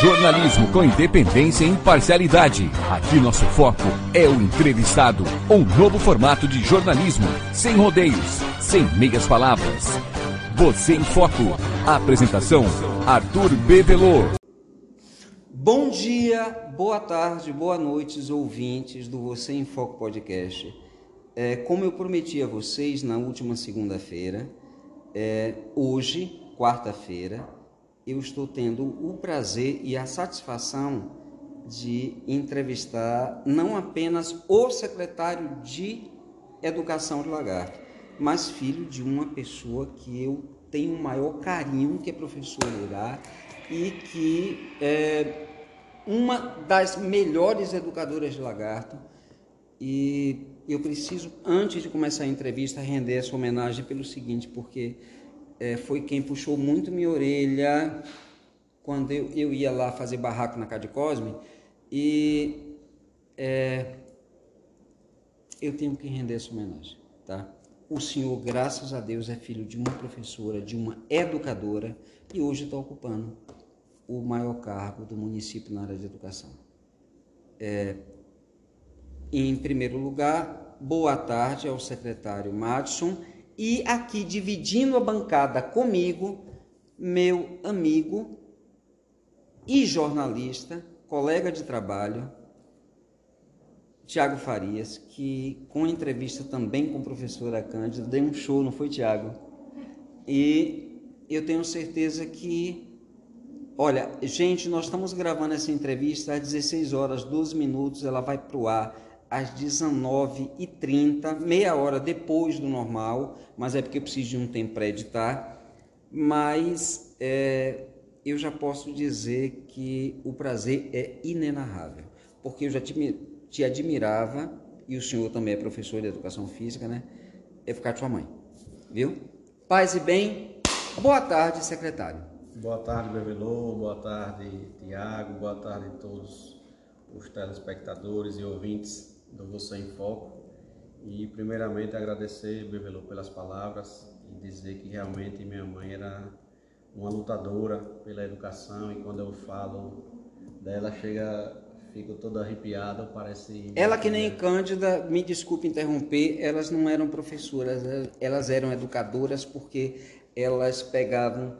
Jornalismo com independência e imparcialidade. Aqui nosso foco é o entrevistado. Um novo formato de jornalismo, sem rodeios, sem meias palavras. Você em Foco. Apresentação: Arthur Bevelô. Bom dia, boa tarde, boa noite, ouvintes do Você em Foco podcast. É, como eu prometi a vocês na última segunda-feira, é, hoje, quarta-feira, eu estou tendo o prazer e a satisfação de entrevistar não apenas o secretário de Educação de Lagarto, mas filho de uma pessoa que eu tenho o maior carinho, que é professor Irá, e que é uma das melhores educadoras de Lagarto. E eu preciso, antes de começar a entrevista, render essa homenagem pelo seguinte, porque é, foi quem puxou muito minha orelha quando eu, eu ia lá fazer barraco na Cade Cosme e é, eu tenho que render essa homenagem, tá? O senhor, graças a Deus, é filho de uma professora, de uma educadora e hoje está ocupando o maior cargo do município na área de educação. É, em primeiro lugar, boa tarde ao secretário Madison e aqui dividindo a bancada comigo, meu amigo e jornalista, colega de trabalho, Tiago Farias, que com entrevista também com a professora Cândida, deu um show, não foi, Tiago? E eu tenho certeza que, olha, gente, nós estamos gravando essa entrevista às 16 horas, 12 minutos, ela vai para o ar às 19h30, meia hora depois do normal, mas é porque eu preciso de um tempo para editar. Mas é, eu já posso dizer que o prazer é inenarrável, porque eu já te, te admirava, e o senhor também é professor de educação física, né? É ficar com sua mãe, viu? Paz e bem, boa tarde, secretário. Boa tarde, Bevelô, boa tarde, Tiago, boa tarde a todos os telespectadores e ouvintes do Você em Foco. E primeiramente agradecer, Bebelô, pelas palavras e dizer que realmente minha mãe era uma lutadora pela educação e quando eu falo dela chega fico todo arrepiado, parece Ela que nem Cândida, me desculpe interromper, elas não eram professoras, elas eram educadoras porque elas pegavam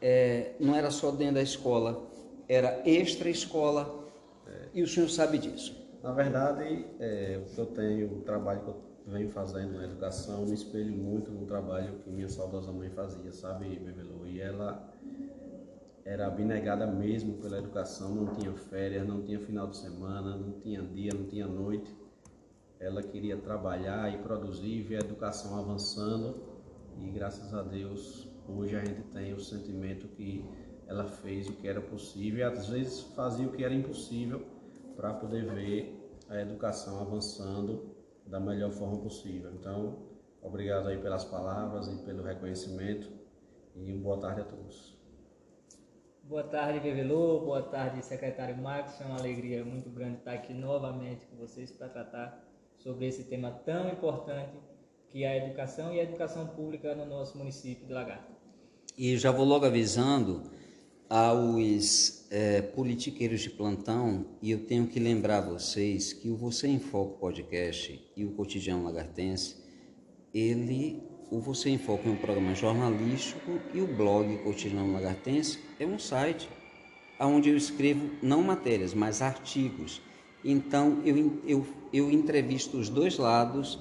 é, não era só dentro da escola, era extra escola. É. E o senhor sabe disso. Na verdade, é, o que eu tenho, o trabalho que eu venho fazendo na educação, me espelho muito no trabalho que minha saudosa mãe fazia, sabe, Bebelô? E ela era abnegada mesmo pela educação, não tinha férias, não tinha final de semana, não tinha dia, não tinha noite. Ela queria trabalhar e produzir, ver a educação avançando e graças a Deus hoje a gente tem o sentimento que ela fez o que era possível e às vezes fazia o que era impossível para poder ver a educação avançando da melhor forma possível. Então, obrigado aí pelas palavras e pelo reconhecimento e boa tarde a todos. Boa tarde, Vevelô. Boa tarde, secretário Marcos. É uma alegria muito grande estar aqui novamente com vocês para tratar sobre esse tema tão importante que é a educação e a educação pública no nosso município de Lagarto. E já vou logo avisando aos é, politiqueiros de plantão, e eu tenho que lembrar vocês que o Você em Foco podcast e o Cotidiano Lagartense, ele, o Você em Foco é um programa jornalístico e o blog Cotidiano Lagartense é um site onde eu escrevo não matérias, mas artigos. Então eu, eu, eu entrevisto os dois lados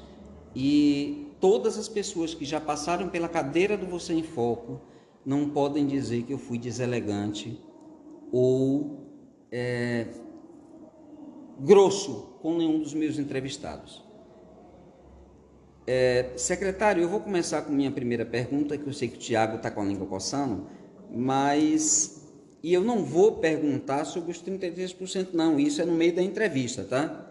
e todas as pessoas que já passaram pela cadeira do Você em Foco não podem dizer que eu fui deselegante ou é, grosso com nenhum dos meus entrevistados. É, secretário, eu vou começar com minha primeira pergunta, que eu sei que o Tiago está com a língua coçando, mas. E eu não vou perguntar sobre os 33%, não, isso é no meio da entrevista, tá?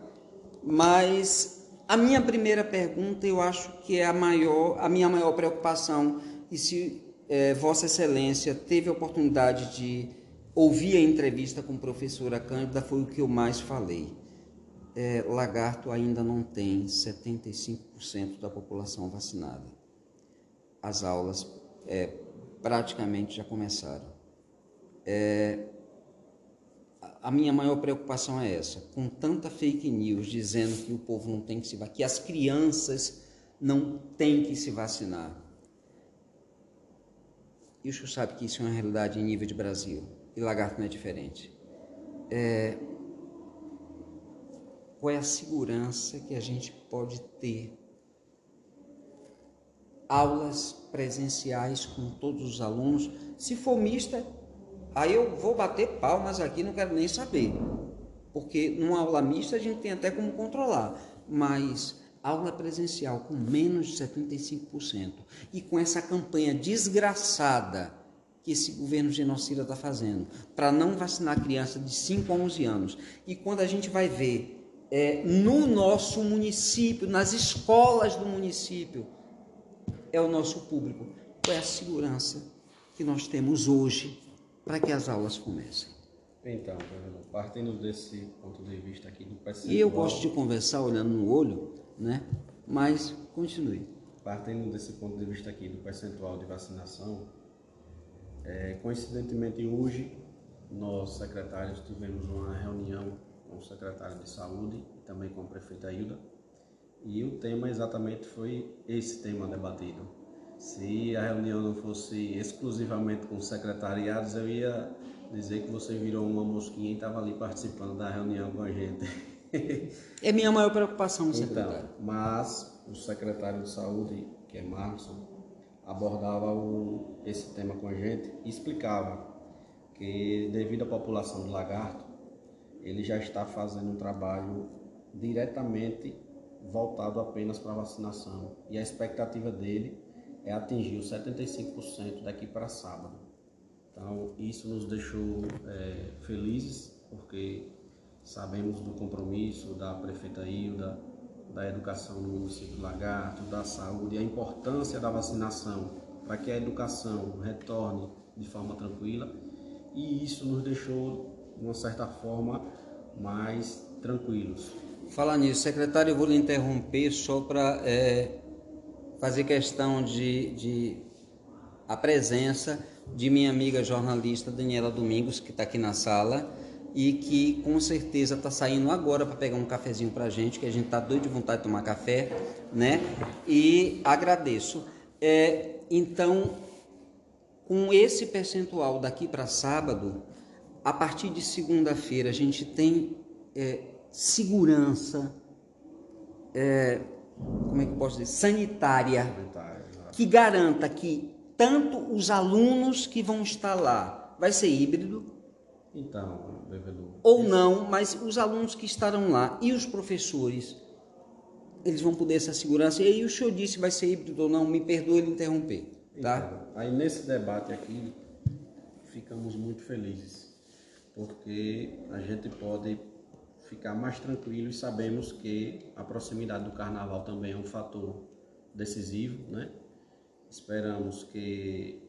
Mas a minha primeira pergunta eu acho que é a maior, a minha maior preocupação, e se é, Vossa Excelência teve a oportunidade de ouvir a entrevista com a professora Cândida, foi o que eu mais falei. É, Lagarto ainda não tem 75% da população vacinada. As aulas é, praticamente já começaram. A minha maior preocupação é essa. Com tanta fake news dizendo que o povo não tem que se vacinar, que as crianças não têm que se vacinar. E o senhor sabe que isso é uma realidade em nível de Brasil. E lagarto não é diferente. É... Qual é a segurança que a gente pode ter? Aulas presenciais com todos os alunos. Se for mista, Aí eu vou bater palmas aqui, não quero nem saber. Porque numa aula mista a gente tem até como controlar. Mas aula presencial com menos de 75% e com essa campanha desgraçada que esse governo genocida está fazendo para não vacinar criança de 5 a 11 anos. E quando a gente vai ver é, no nosso município, nas escolas do município, é o nosso público. Qual é a segurança que nós temos hoje para que as aulas comecem. Então, partindo desse ponto de vista aqui do percentual... E eu gosto de conversar olhando no olho, né? Mas continue. Partindo desse ponto de vista aqui do percentual de vacinação, é, coincidentemente hoje, nós secretários tivemos uma reunião com o secretário de saúde e também com a prefeita Hilda, e o tema exatamente foi esse tema debatido, se a reunião não fosse exclusivamente com secretariados, eu ia dizer que você virou uma mosquinha e estava ali participando da reunião com a gente. É minha maior preocupação, então, secretário. Então, mas o secretário de saúde, que é Marson, abordava o, esse tema com a gente e explicava que devido à população do lagarto, ele já está fazendo um trabalho diretamente voltado apenas para a vacinação. E a expectativa dele é atingir os 75% daqui para sábado. Então, isso nos deixou é, felizes, porque sabemos do compromisso da prefeita Hilda, da educação no município Lagarto, da saúde a importância da vacinação para que a educação retorne de forma tranquila. E isso nos deixou, de uma certa forma, mais tranquilos. Falar nisso, secretário, eu vou lhe interromper só para é fazer questão de, de a presença de minha amiga jornalista Daniela Domingos, que está aqui na sala e que com certeza está saindo agora para pegar um cafezinho para a gente, que a gente está doido de vontade de tomar café, né? E agradeço. É, então, com esse percentual daqui para sábado, a partir de segunda-feira a gente tem é, segurança. É, como é que posso dizer, sanitária, sanitária que garanta que tanto os alunos que vão estar lá, vai ser híbrido, então, ou não, mas os alunos que estarão lá e os professores, eles vão poder essa segurança. E aí o senhor disse vai ser híbrido ou não, me perdoe ele interromper, tá? Então, aí nesse debate aqui, ficamos muito felizes, porque a gente pode ficar mais tranquilo e sabemos que a proximidade do carnaval também é um fator decisivo, né? Esperamos que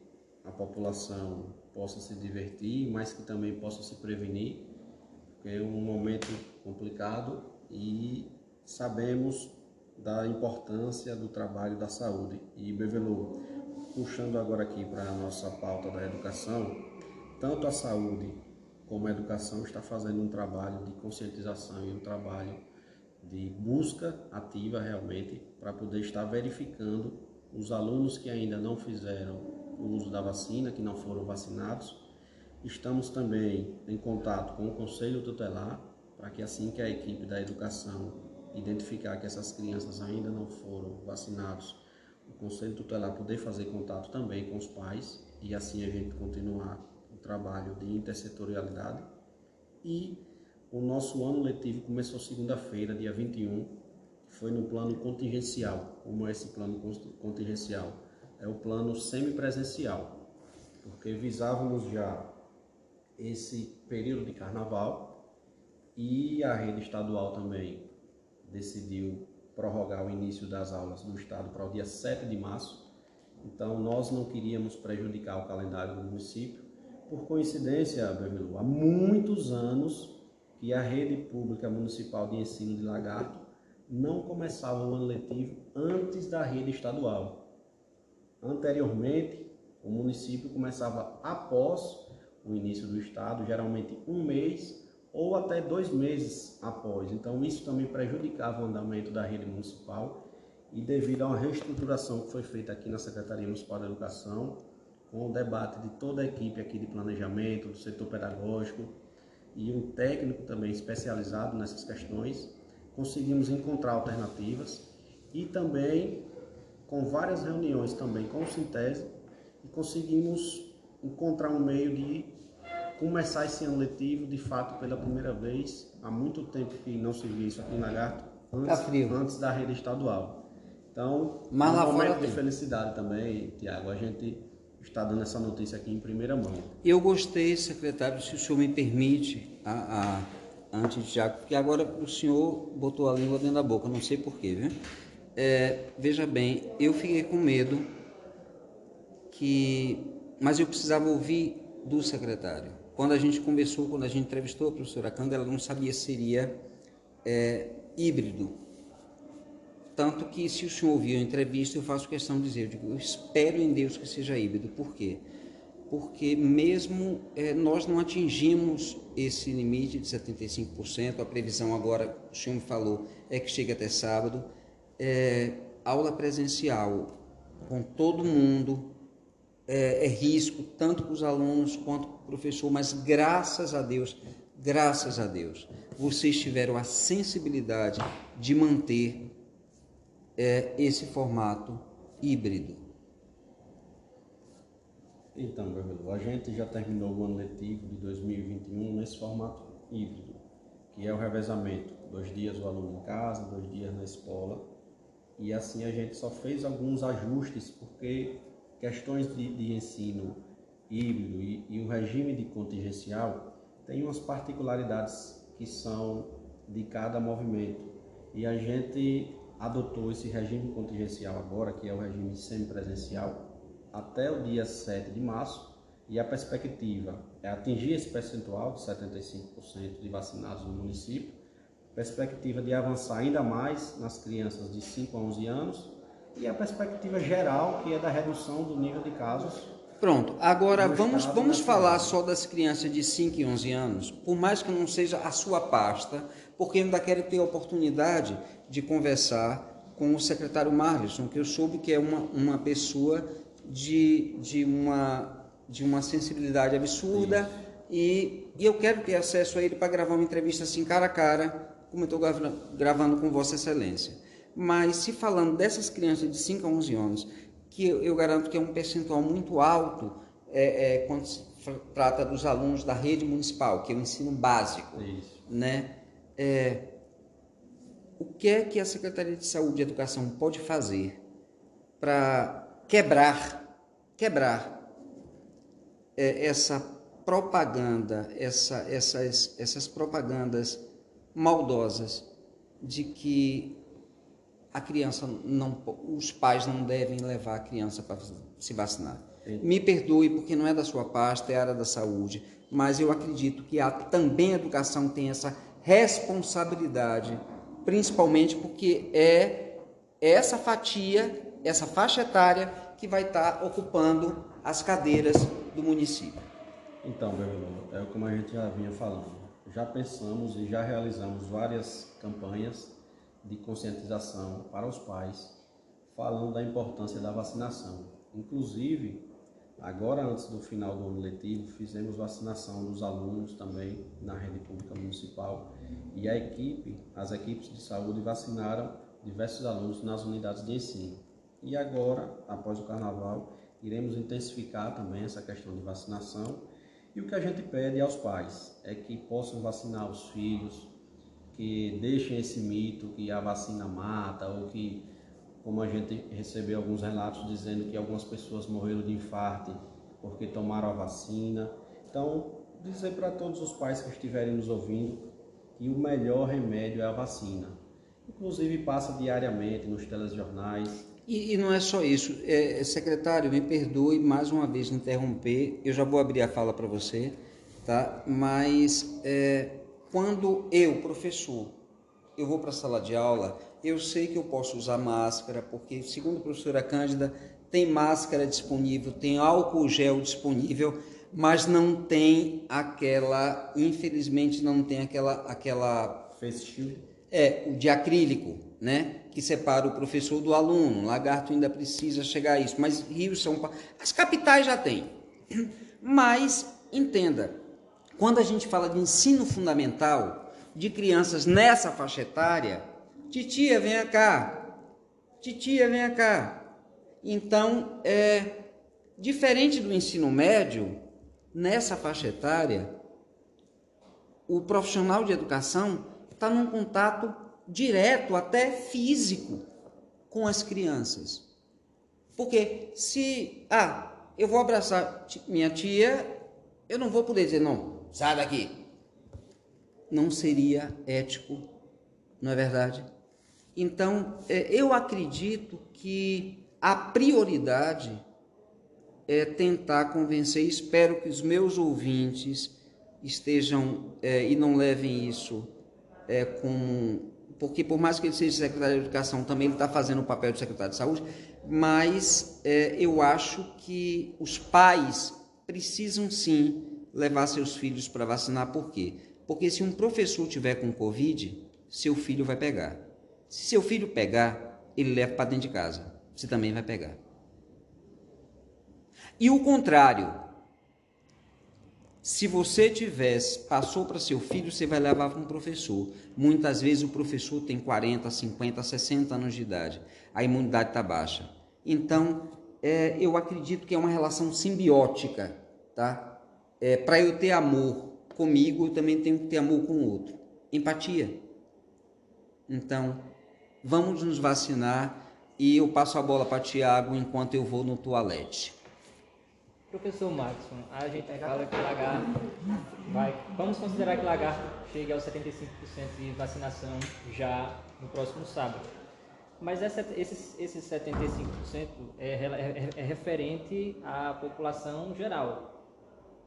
a população possa se divertir, mas que também possa se prevenir, porque é um momento complicado e sabemos da importância do trabalho da saúde. E Bevelu, puxando agora aqui para a nossa pauta da educação, tanto a saúde como a educação está fazendo um trabalho de conscientização e um trabalho de busca ativa realmente para poder estar verificando os alunos que ainda não fizeram o uso da vacina, que não foram vacinados. Estamos também em contato com o Conselho Tutelar para que assim que a equipe da educação identificar que essas crianças ainda não foram vacinados, o Conselho Tutelar poder fazer contato também com os pais e assim a gente continuar trabalho de intersetorialidade e o nosso ano letivo começou segunda-feira, dia 21, foi no plano contingencial. Como é esse plano contingencial? É o plano semipresencial, porque visávamos já esse período de carnaval e a rede estadual também decidiu prorrogar o início das aulas do estado para o dia 7 de março. Então nós não queríamos prejudicar o calendário do município por coincidência, Bemilu, há muitos anos que a rede pública municipal de ensino de Lagarto não começava o ano letivo antes da rede estadual. Anteriormente, o município começava após o início do estado, geralmente um mês ou até dois meses após. Então, isso também prejudicava o andamento da rede municipal e devido a uma reestruturação que foi feita aqui na Secretaria Municipal da Educação, com o debate de toda a equipe aqui de planejamento, do setor pedagógico e um técnico também especializado nessas questões, conseguimos encontrar alternativas e também com várias reuniões também com o Sintese e conseguimos encontrar um meio de começar esse ano letivo de fato pela primeira vez há muito tempo que não se via isso aqui em Lagarto antes, tá antes da rede estadual. Então Mas um momento de tem. felicidade também Tiago. A gente está dando essa notícia aqui em primeira mão. Eu gostei secretário se o senhor me permite a, a antes de Tiago porque agora o senhor botou a língua dentro da boca não sei porquê viu é, veja bem eu fiquei com medo que mas eu precisava ouvir do secretário quando a gente conversou, quando a gente entrevistou a professora Canda, ela não sabia se seria é, híbrido. Tanto que, se o senhor ouvir a entrevista, eu faço questão de dizer, eu, digo, eu espero em Deus que seja híbrido. Por quê? Porque mesmo é, nós não atingimos esse limite de 75%, a previsão agora, o senhor me falou, é que chegue até sábado, é, aula presencial com todo mundo, é, é risco, tanto para os alunos quanto para o professor, mas graças a Deus, graças a Deus, vocês tiveram a sensibilidade de manter é, esse formato híbrido. Então, Gabriel, a gente já terminou o ano letivo de 2021 nesse formato híbrido, que é o revezamento, dois dias o aluno em casa, dois dias na escola, e assim a gente só fez alguns ajustes, porque questões de, de ensino híbrido e, e, o regime de contingencial têm umas particularidades que são de cada movimento. E a gente adotou esse regime contingencial agora, que é o regime semipresencial, até o dia 7 de março, e a perspectiva é atingir esse percentual de 75% de vacinados no município, perspectiva de avançar ainda mais nas crianças de 5 a 11 anos e a perspectiva geral, que é da redução do nível de casos. Pronto, agora vamos, vamos falar só das crianças de 5 e 11 anos, por mais que não seja a sua pasta, porque ainda quero ter a oportunidade de conversar com o secretário Marlisson, que eu soube que é uma, uma pessoa de, de, uma, de uma sensibilidade absurda e, e eu quero ter acesso a ele para gravar uma entrevista assim cara a cara, como eu estou gravando com Vossa Excelência. Mas se falando dessas crianças de 5 a 11 anos, que eu, eu garanto que é um percentual muito alto é, é, quando se trata dos alunos da rede municipal, que é o ensino básico, Isso. né? É, o que é que a Secretaria de Saúde e Educação pode fazer para quebrar, quebrar é, essa propaganda, essa, essas, essas propagandas maldosas de que a criança não, os pais não devem levar a criança para se vacinar. Sim. Me perdoe porque não é da sua pasta, é área da saúde, mas eu acredito que a, também a educação tem essa responsabilidade, principalmente porque é essa fatia, essa faixa etária que vai estar ocupando as cadeiras do município. Então, é como a gente já vinha falando. Já pensamos e já realizamos várias campanhas de conscientização para os pais, falando da importância da vacinação. Inclusive, agora antes do final do ano letivo, fizemos vacinação dos alunos também na rede pública municipal e a equipe, as equipes de saúde vacinaram diversos alunos nas unidades de ensino. E agora, após o carnaval, iremos intensificar também essa questão de vacinação. E o que a gente pede aos pais é que possam vacinar os filhos, que deixem esse mito que a vacina mata ou que, como a gente recebeu alguns relatos dizendo que algumas pessoas morreram de infarto porque tomaram a vacina. Então, dizer para todos os pais que estiverem nos ouvindo que o melhor remédio é a vacina. Inclusive passa diariamente nos telejornais. E, e não é só isso. É, secretário, me perdoe mais uma vez interromper. Eu já vou abrir a fala para você, tá? Mas é, quando eu, professor, eu vou para a sala de aula, eu sei que eu posso usar máscara, porque, segundo a professora Cândida, tem máscara disponível, tem álcool gel disponível, mas não tem aquela, infelizmente não tem aquela aquela Face shield. é o de acrílico, né? Que separa o professor do aluno. Lagarto ainda precisa chegar a isso, mas Rio São Paulo, as capitais já têm. Mas entenda, quando a gente fala de ensino fundamental de crianças nessa faixa etária, titia, venha cá. Titia, venha cá. Então, é diferente do ensino médio, nessa faixa etária, o profissional de educação está num contato direto, até físico, com as crianças. Porque se, ah, eu vou abraçar minha tia, eu não vou poder dizer, não, sai daqui. Não seria ético, não é verdade? Então, é, eu acredito que a prioridade é tentar convencer, espero que os meus ouvintes estejam é, e não levem isso é, como. Porque, por mais que ele seja secretário de Educação, também ele está fazendo o papel de secretário de Saúde, mas é, eu acho que os pais precisam sim levar seus filhos para vacinar, por quê? Porque se um professor tiver com Covid, seu filho vai pegar. Se seu filho pegar, ele leva para dentro de casa. Você também vai pegar. E o contrário. Se você tivesse, passou para seu filho, você vai levar para um professor. Muitas vezes o professor tem 40, 50, 60 anos de idade. A imunidade está baixa. Então, é, eu acredito que é uma relação simbiótica, tá? É, para eu ter amor comigo, eu também tenho que ter amor com o outro. Empatia. Então, vamos nos vacinar e eu passo a bola para Tiago enquanto eu vou no toalete. Professor Maxson, a gente fala que lagarto vai. Vamos considerar que lagarto chegue aos 75% de vacinação já no próximo sábado. Mas essa, esses, esses 75% é, é, é, referente à população geral.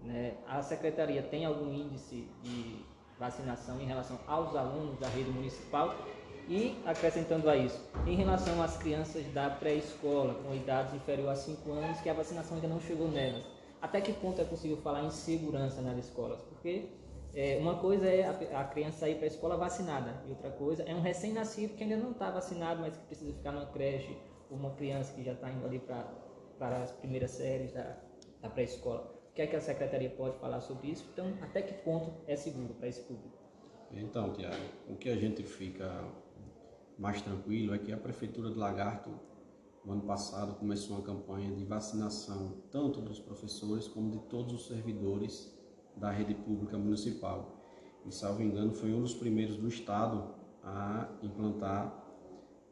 Né? A secretaria tem algum índice de vacinação em relação aos alunos da rede municipal? E, acrescentando a isso, em relação às crianças da pré-escola, com idades inferior a 5 anos, que a vacinação ainda não chegou nelas, até que ponto é possível falar em segurança nas escolas? Porque é, uma coisa é a, a criança ir para a escola vacinada, e outra coisa é um recém-nascido que ainda não está vacinado, mas que precisa ficar numa creche, ou uma criança que já está indo ali para, para as primeiras séries da, da pré-escola. O que é que a secretaria pode falar sobre isso? Então, até que ponto é seguro para esse público? Então, Tiago, o que a gente fica mais tranquilo é que a Prefeitura de Lagarto, no ano passado, começou uma campanha de vacinação tanto dos professores como de todos os servidores da rede pública municipal. E, salvo engano, foi um dos primeiros do Estado a implantar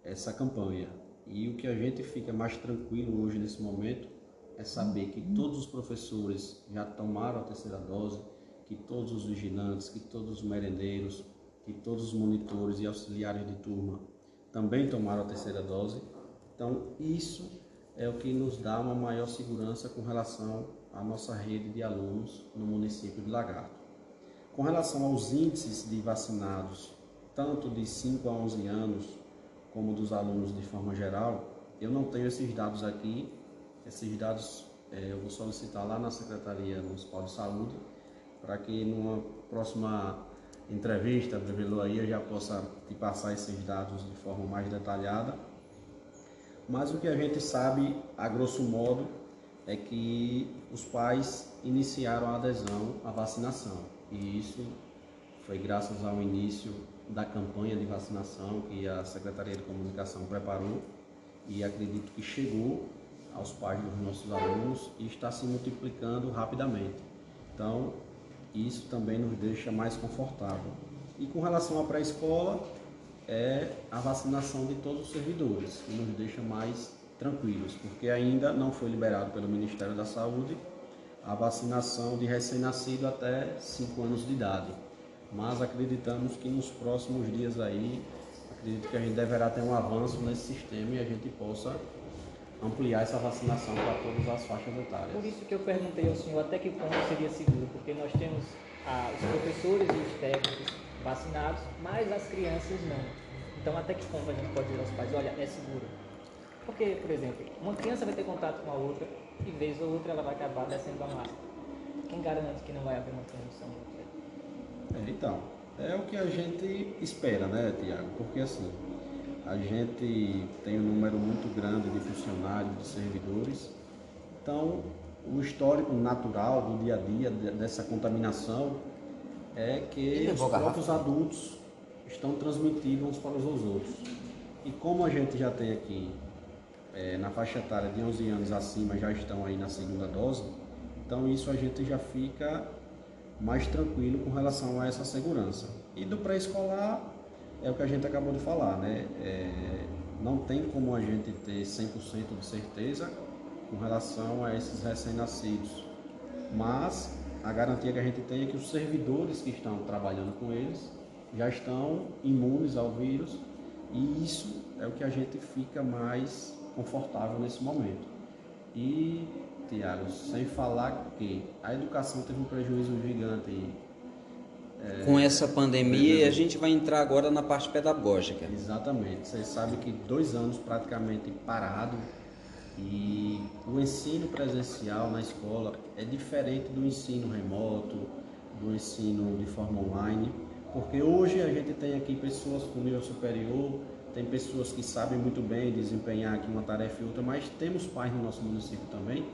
essa campanha. E o que a gente fica mais tranquilo hoje nesse momento é saber que todos os professores já tomaram a terceira dose, que todos os vigilantes, que todos os merendeiros, que todos os monitores e auxiliares de turma também tomaram a terceira dose. Então, isso é o que nos dá uma maior segurança com relação à nossa rede de alunos no município de Lagarto. Com relação aos índices de vacinados, tanto de 5 a 11 anos, como dos alunos de forma geral, eu não tenho esses dados aqui. Esses dados é, eu vou solicitar lá na Secretaria Municipal de Saúde, para que numa próxima entrevista, Brevelou aí, eu já possa te passar esses dados de forma mais detalhada. Mas o que a gente sabe, a grosso modo, é que os pais iniciaram a adesão à vacinação. E isso foi graças ao início da campanha de vacinação que a Secretaria de Comunicação preparou e acredito que chegou aos pais dos nossos alunos e está se multiplicando rapidamente. Então, isso também nos deixa mais confortável. E com relação à pré-escola, é a vacinação de todos os servidores, que nos deixa mais tranquilos, porque ainda não foi liberado pelo Ministério da Saúde a vacinação de recém-nascido até 5 anos de idade. Mas acreditamos que nos próximos dias aí, acredito que a gente deverá ter um avanço nesse sistema e a gente possa ampliar essa vacinação para todas as faixas etárias. Por isso que eu perguntei ao senhor até que ponto seria seguro, porque nós temos ah, os professores e os técnicos vacinados, mas as crianças não. Então até que ponto a gente pode dizer aos pais, olha, é seguro. Porque, por exemplo, uma criança vai ter contato com a outra e vez ou outra ela vai acabar descendo a máscara. Quem garante que não vai haver uma transmissão? É, então, é o que a gente espera, né, Tiago? Porque assim, a gente tem um número muito grande de funcionários, de servidores, então o histórico natural do dia a dia dessa contaminação é que os próprios adultos estão transmitindo uns para os outros. E como a gente já tem aqui é, na faixa etária de 11 anos acima já estão aí na segunda dose, então isso a gente já fica mais tranquilo com relação a essa segurança. E do pré-escolar é o que a gente acabou de falar, né? É, não tem como a gente ter 100% de certeza com relação a esses recém-nascidos, mas a garantia que a gente tem é que os servidores que estão trabalhando com eles já estão imunes ao vírus e isso é o que a gente fica mais confortável nesse momento. E, Tiago, sem falar que a educação teve um prejuízo gigante. É, Com essa pandemia, a gente vai entrar agora na parte pedagógica. Exatamente. Você sabe que dois anos praticamente parado e o ensino presencial na escola é diferente do ensino remoto, do ensino de forma online, porque hoje a gente tem aqui pessoas com nível superior tem pessoas que sabem muito bem desempenhar aqui uma tarefa e outra, mas temos pais no nosso município também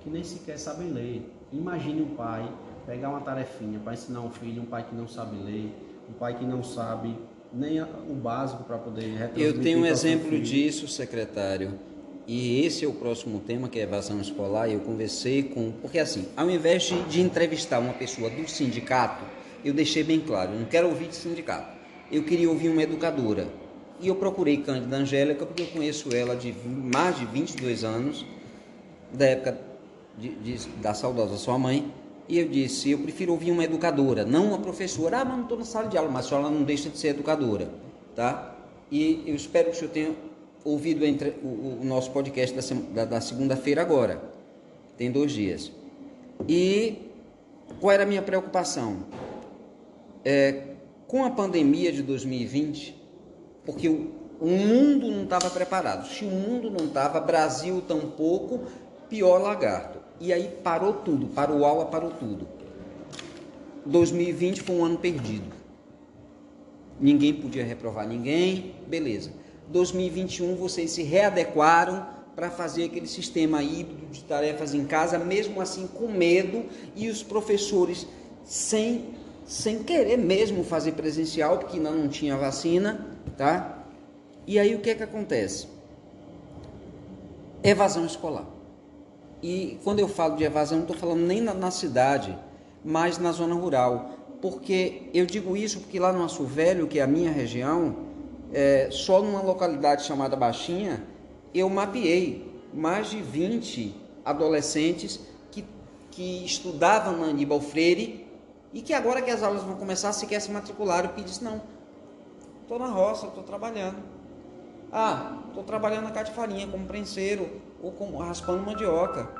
que nem sequer sabem ler. Imagine um pai pegar uma tarefinha para ensinar um filho, um pai que não sabe ler, um pai que não sabe nem o básico para poder retransmitir. Eu tenho um exemplo disso, secretário. E esse é o próximo tema, que é evasão escolar. Eu conversei com. Porque, assim, ao invés de, entrevistar uma pessoa do sindicato, eu deixei bem claro: eu não quero ouvir de sindicato. Eu queria ouvir uma educadora e eu procurei Cândida Angélica porque eu conheço ela de mais de 22 anos, da época de, de, da saudosa sua mãe. E eu disse: eu prefiro ouvir uma educadora, não uma professora. Ah, mas não estou na sala de aula, mas a senhora não deixa de ser educadora. Tá? E eu espero que o senhor tenha ouvido entre, o, o, nosso podcast da, da, da segunda-feira agora. Tem dois dias. E qual era a minha preocupação? É, com a pandemia de 2020, porque o, o mundo não estava preparado. Se o mundo não estava, Brasil tampouco, pior lagarto. E aí parou tudo, parou aula, parou tudo. 2020 foi um ano perdido. Ninguém podia reprovar ninguém, beleza. 2021 vocês se readequaram para fazer aquele sistema híbrido de tarefas em casa, mesmo assim com medo, e os professores sem, sem querer mesmo fazer presencial, porque ainda não tinha vacina, tá? E aí o que é que acontece? Evasão escolar. E quando eu falo de evasão, não estou falando nem na, na, cidade, mas na zona rural. Porque eu digo isso porque lá no Açu Velho, que é a minha região, é, só numa localidade chamada Baixinha, eu mapeei mais de 20 adolescentes que, que estudavam na Aníbal Freire e que agora que as aulas vão começar, sequer se matricularam e disse, não, Estou na roça, estou trabalhando. Ah, estou trabalhando na catifarinha como prenseiro ou como raspando mandioca.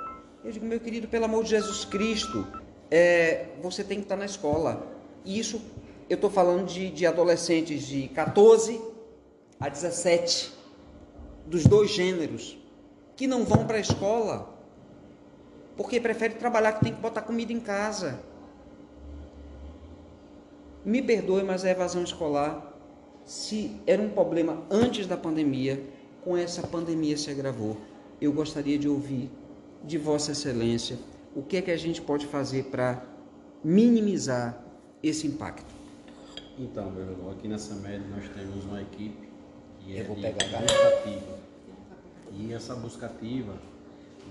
Eu digo, meu querido, pelo amor de Jesus Cristo, é, você tem que estar na escola. E isso, eu estou falando de, de adolescentes de 14 a 17, dos dois gêneros, que não vão para a escola porque prefere trabalhar que tem que botar comida em casa. Me perdoe, mas é evasão escolar se era um problema antes da pandemia, com essa pandemia se agravou. Eu gostaria de ouvir de Vossa Excelência o que é que a gente pode fazer para minimizar esse impacto. Então, meu irmão, aqui nessa média nós temos uma equipe que é de buscativa. E essa buscativa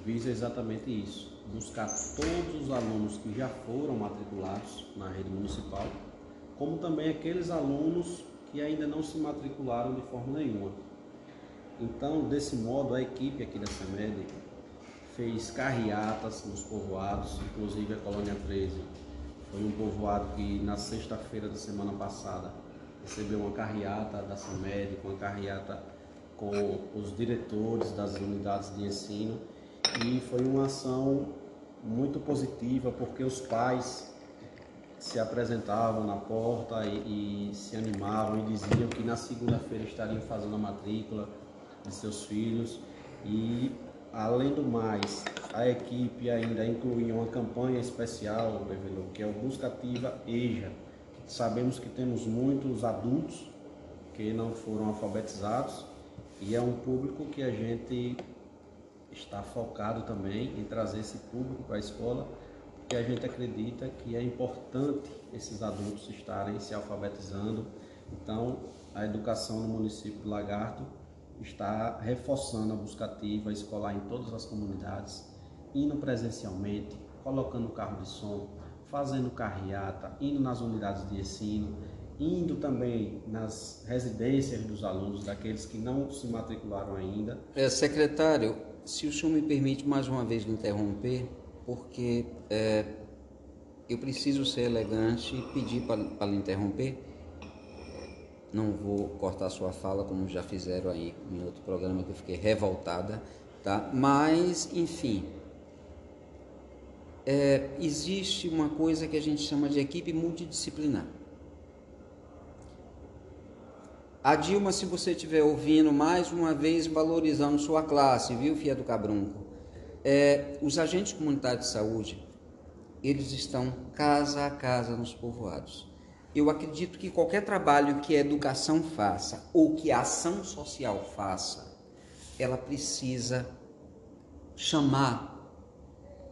visa exatamente isso, buscar todos os alunos que já foram matriculados na rede municipal, como também aqueles alunos que ainda não se matricularam de forma nenhuma. Então, desse modo, a equipe aqui da SEMED fez carreatas nos povoados, inclusive a Colônia 13 foi um povoado que na sexta-feira da semana passada recebeu uma carreata da SEMED, com a carreata com os diretores das unidades de ensino. E foi uma ação muito positiva porque os pais se apresentavam na porta e, e se animavam e diziam que na segunda-feira estariam fazendo a matrícula de seus filhos e além do mais a equipe ainda inclui uma campanha especial, que é o Busca Ativa EJA. Sabemos que temos muitos adultos que não foram alfabetizados e é um público que a gente está focado também em trazer esse público para a escola, porque a gente acredita que é importante esses adultos estarem se alfabetizando. Então, a educação no município Lagarto está reforçando a busca ativa escolar em todas as comunidades, indo presencialmente, colocando carro de som, fazendo carreata, indo nas unidades de ensino, indo também nas residências dos alunos, daqueles que não se matricularam ainda. É, secretário, se o senhor me permite mais uma vez interromper, porque é, eu preciso ser elegante e pedir para lhe interromper. Não vou cortar sua fala como já fizeram aí em outro programa que eu fiquei revoltada, tá? Mas, enfim, é, existe uma coisa que a gente chama de equipe multidisciplinar. A Dilma, se você estiver ouvindo, mais uma vez valorizando sua classe, viu, Fia do Cabrunco? É, os agentes comunitários de saúde, eles estão casa a casa nos povoados. Eu acredito que qualquer trabalho que a educação faça ou que a ação social faça, ela precisa chamar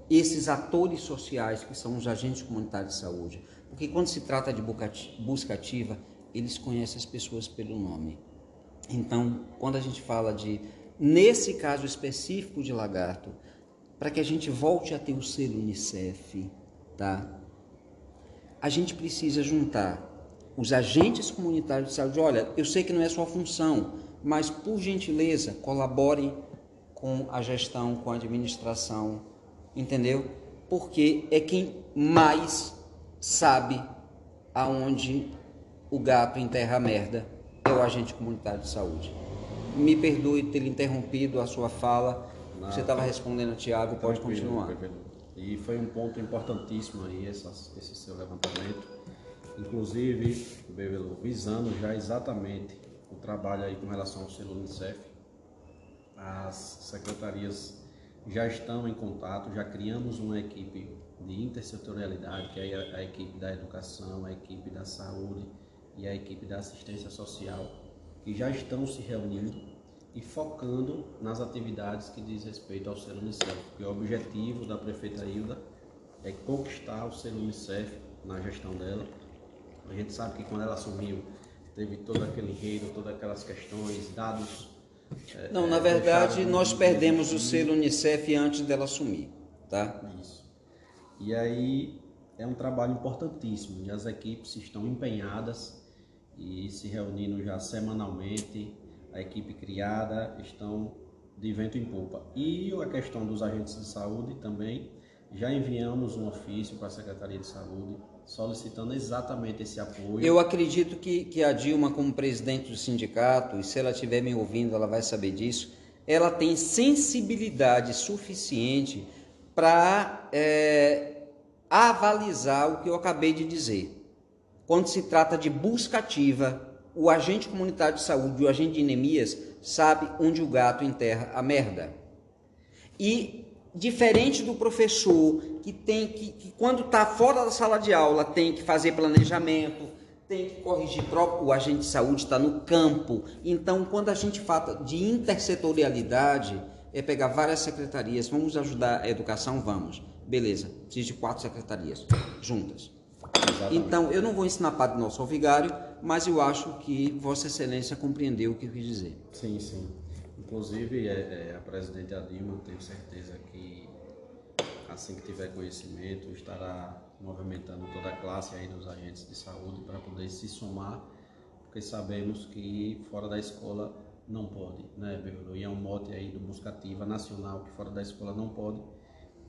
esses atores sociais que são os agentes comunitários de saúde. Porque quando se trata de busca ativa, eles conhecem as pessoas pelo nome. Então, quando a gente fala de, nesse caso específico de lagarto, para que a gente volte a ter o selo Unicef, tá? A gente precisa juntar os agentes comunitários de saúde. Olha, eu sei que não é sua função, mas por gentileza, colabore com a gestão, com a administração, entendeu? Porque é quem mais sabe aonde o gato enterra a merda é o agente comunitário de saúde. Me perdoe ter interrompido a sua fala. Não, Você estava respondendo, Tiago, pode continuar. E foi um ponto importantíssimo aí esse, esse seu levantamento. Inclusive, Bebelo, visando já exatamente o trabalho aí com relação ao selo Unicef, as secretarias já estão em contato, já criamos uma equipe de intersetorialidade, que é a equipe da educação, a equipe da saúde, e a equipe da assistência social que já estão se reunindo e focando nas atividades que diz respeito ao selo Unicef, porque o objetivo da prefeita Hilda é conquistar o selo Unicef na gestão dela. A gente sabe que quando ela assumiu, teve todo aquele enredo, todas aquelas questões, dados. É, Não, na verdade, nós perdemos o selo Unicef antes dela assumir, tá? Isso. E aí é um trabalho importantíssimo e as equipes estão empenhadas e se reunindo já semanalmente, a equipe criada, estão de vento em popa. E a questão dos agentes de saúde também, já enviamos um ofício para a Secretaria de Saúde solicitando exatamente esse apoio. Eu acredito que, que a Dilma, como presidente do sindicato, e se ela estiver me ouvindo, ela vai saber disso, ela tem sensibilidade suficiente para é, avalizar o que eu acabei de dizer quando se trata de busca ativa, o agente comunitário de saúde, o agente de Neemias, sabe onde o gato enterra a merda. E diferente do professor que tem que, que quando está fora da sala de aula, tem que fazer planejamento, tem que corrigir o agente de saúde está no campo. Então, quando a gente fala de intersetorialidade, é pegar várias secretarias, vamos ajudar a educação? Vamos. Beleza, preciso de quatro secretarias juntas. Exatamente. Então, eu não vou ensinar Padre Nosso ao vigário, mas eu acho que Vossa Excelência compreendeu o que eu quis dizer. Sim, sim. Inclusive, é, é, a presidente Adilma, tenho certeza que assim que tiver conhecimento, estará movimentando toda a classe aí dos agentes de saúde para poder se somar, porque sabemos que fora da escola não pode, né, Bebelo? E é um mote aí do Buscativa Nacional que fora da escola não pode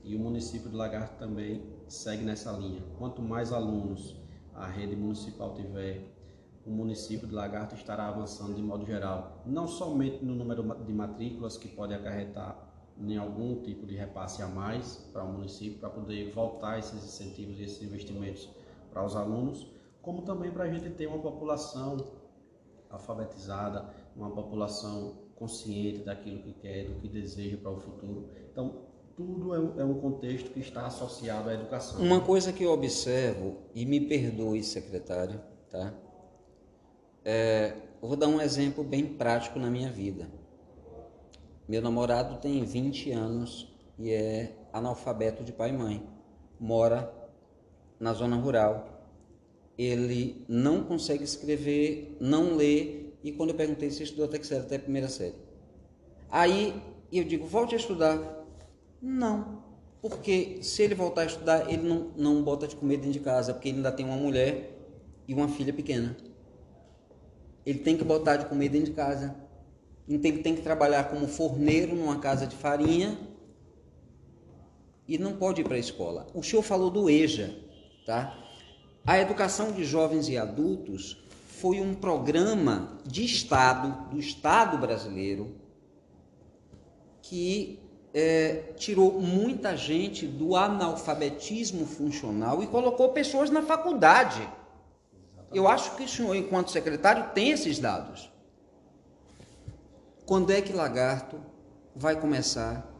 e o município de Lagarto também segue nessa linha. Quanto mais alunos a rede municipal tiver, o município de Lagarto estará avançando de modo geral, não somente no número de matrículas que pode acarretar em algum tipo de repasse a mais para o município, para poder voltar esses incentivos e esses investimentos para os alunos, como também para a gente ter uma população alfabetizada, uma população consciente daquilo que quer, do que deseja para o futuro. Então, tudo é um, é contexto que está associado à educação. Uma coisa que eu observo, e me perdoe, secretário, tá? É, vou dar um exemplo bem prático na minha vida. Meu namorado tem 20 anos e é analfabeto de pai e mãe. Mora na zona rural. Ele não consegue escrever, não lê, e quando eu perguntei se estudou até que série, até a primeira série. Aí eu digo, volte a estudar. Não, porque se ele voltar a estudar, ele não, não bota de comer dentro de casa, porque ele ainda tem uma mulher e uma filha pequena. Ele tem que botar de comer dentro de casa. Ele tem que trabalhar como forneiro numa casa de farinha e não pode ir para a escola. O senhor falou do EJA, tá? A educação de jovens e adultos foi um programa de Estado, do Estado brasileiro, que é, tirou muita gente do analfabetismo funcional e colocou pessoas na faculdade. Eu acho que o senhor, enquanto secretário, tem esses dados. Quando é que Lagarto vai começar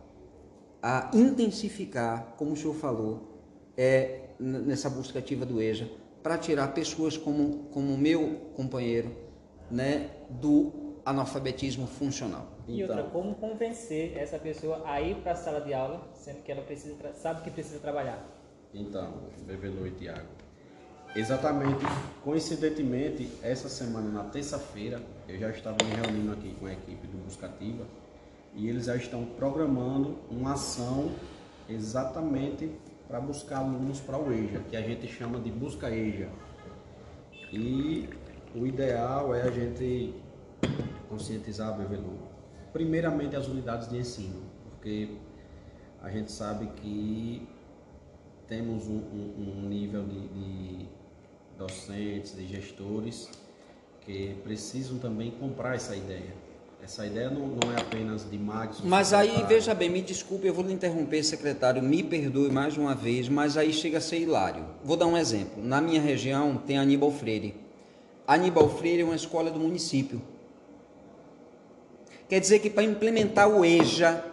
a intensificar, como o senhor falou, é, nessa busca ativa do EJA, para tirar pessoas como como meu companheiro, né, do analfabetismo funcional? E outra, então. como convencer essa pessoa a ir para a sala de aula, sendo que ela precisa sabe que precisa trabalhar? Então, Bebelu e Tiago, exatamente, coincidentemente, essa semana, na terça-feira, eu já estava me reunindo aqui com a equipe do Buscativa e eles já estão programando uma ação exatamente para buscar alunos para o EJA, que a gente chama de Busca EJA. E o ideal é a gente conscientizar, Bebelu, primeiramente as unidades de ensino, porque a gente sabe que temos um, um, um nível de, de, docentes, de gestores que precisam também comprar essa ideia. Essa ideia não, não é apenas de Max. Mas aí, veja bem, me desculpe, eu vou lhe interromper, secretário, me perdoe mais uma vez, mas aí chega a ser hilário. Vou dar um exemplo. Na minha região tem Aníbal Freire. Aníbal Freire é uma escola do município Quer dizer que para implementar o EJA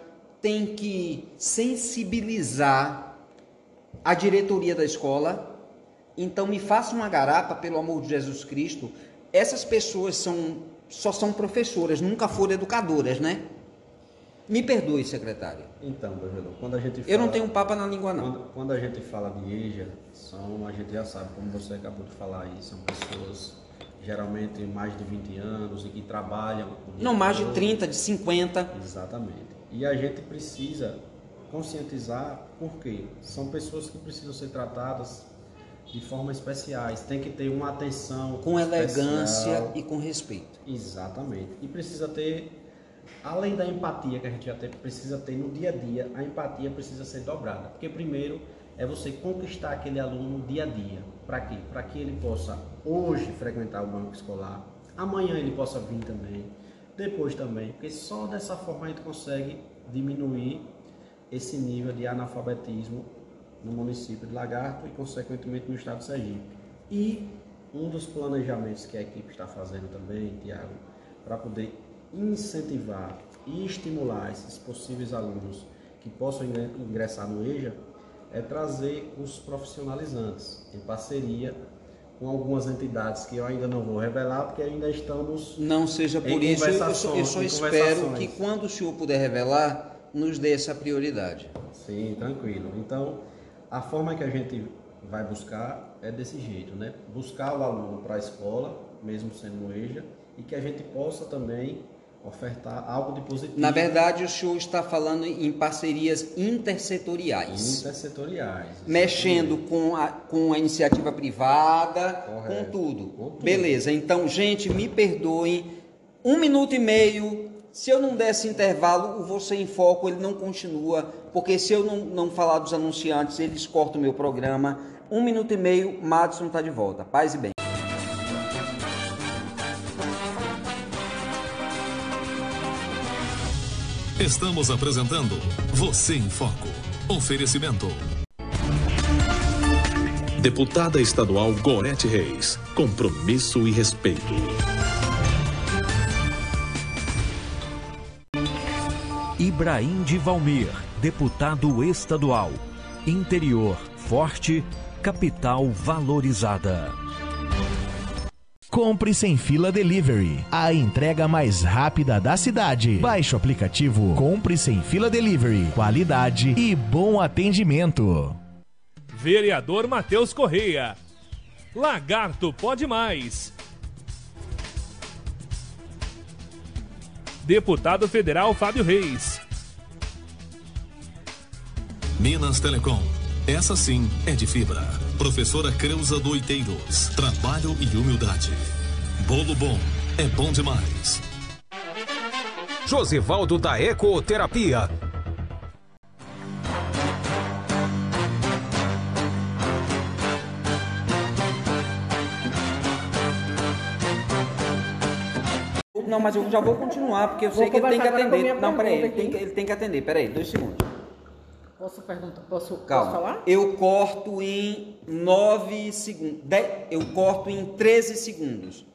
tem que sensibilizar a diretoria da escola. Então me faça uma garapa, pelo amor de Jesus Cristo. Essas pessoas são só são professoras, nunca foram educadoras, né? Me perdoe, secretário. Então, vereador, quando a gente fala, Eu não tenho papa na língua, não. Quando, quando, a gente fala de EJA, são, a gente já sabe, como você acabou de falar aí, são pessoas geralmente mais de 20 anos e que trabalham. Não, mais de 30, de 50. Exatamente. E a gente precisa conscientizar porque são pessoas que precisam ser tratadas de forma especiais, tem que ter uma atenção com elegância e com respeito. Exatamente. E precisa ter além da empatia que a gente já tem, precisa ter no dia a dia, a empatia precisa ser dobrada. Porque primeiro é você conquistar aquele aluno no dia a dia. Para quê? Para que ele possa hoje frequentar o banco escolar, amanhã ele possa vir também, depois também, porque só dessa forma a gente consegue diminuir esse nível de analfabetismo no município de Lagarto e, consequentemente, no estado de Sergipe. E um dos planejamentos que a equipe está fazendo também, Tiago, para poder incentivar e estimular esses possíveis alunos que possam ingressar no EJA é trazer os profissionalizantes em parceria com algumas entidades que eu ainda não vou revelar, porque ainda estamos. Não seja por isso, eu só, eu só espero que quando o senhor puder revelar, nos dê essa prioridade. Sim, tranquilo. Então, a forma que a gente vai buscar é desse jeito, né? Buscar o aluno para a escola, mesmo sendo no EJA, e que a gente possa também ofertar algo de positivo. Na verdade, o senhor está falando em parcerias intersetoriais. Intersetoriais. Mexendo com a, com a iniciativa privada, com tudo. com tudo. Beleza, então, gente, me perdoem. Um minuto e meio. Se eu não desse intervalo, o Você em Foco ele não continua, porque se eu não, não falar dos anunciantes, eles cortam o meu programa. Um minuto e meio, Madison está de volta. Paz e bem. Estamos apresentando Você em Foco. Oferecimento. Deputada Estadual Gorete Reis. Compromisso e respeito. Ibrahim de Valmir. deputado estadual. Interior forte, capital valorizada. Compre sem fila delivery, a entrega mais rápida da cidade. Baixe o aplicativo Compre sem fila delivery, qualidade e bom atendimento. Vereador Matheus Correia. Lagarto pode mais. Deputado Federal Fábio Reis. Minas Telecom. Essa sim é de fibra. Professora Creuza Doiteiros. Trabalho e humildade. Bolo bom é bom demais. Josivaldo da Ecoterapia. Não, mas eu já vou continuar, porque eu Vou sei que ele tem que atender. Não, peraí, ele tem, que, ele tem que atender. Peraí, dois segundos. Posso perguntar? Posso, Calma. posso falar? Eu corto em 9 segundos. Eu corto em 13 segundos.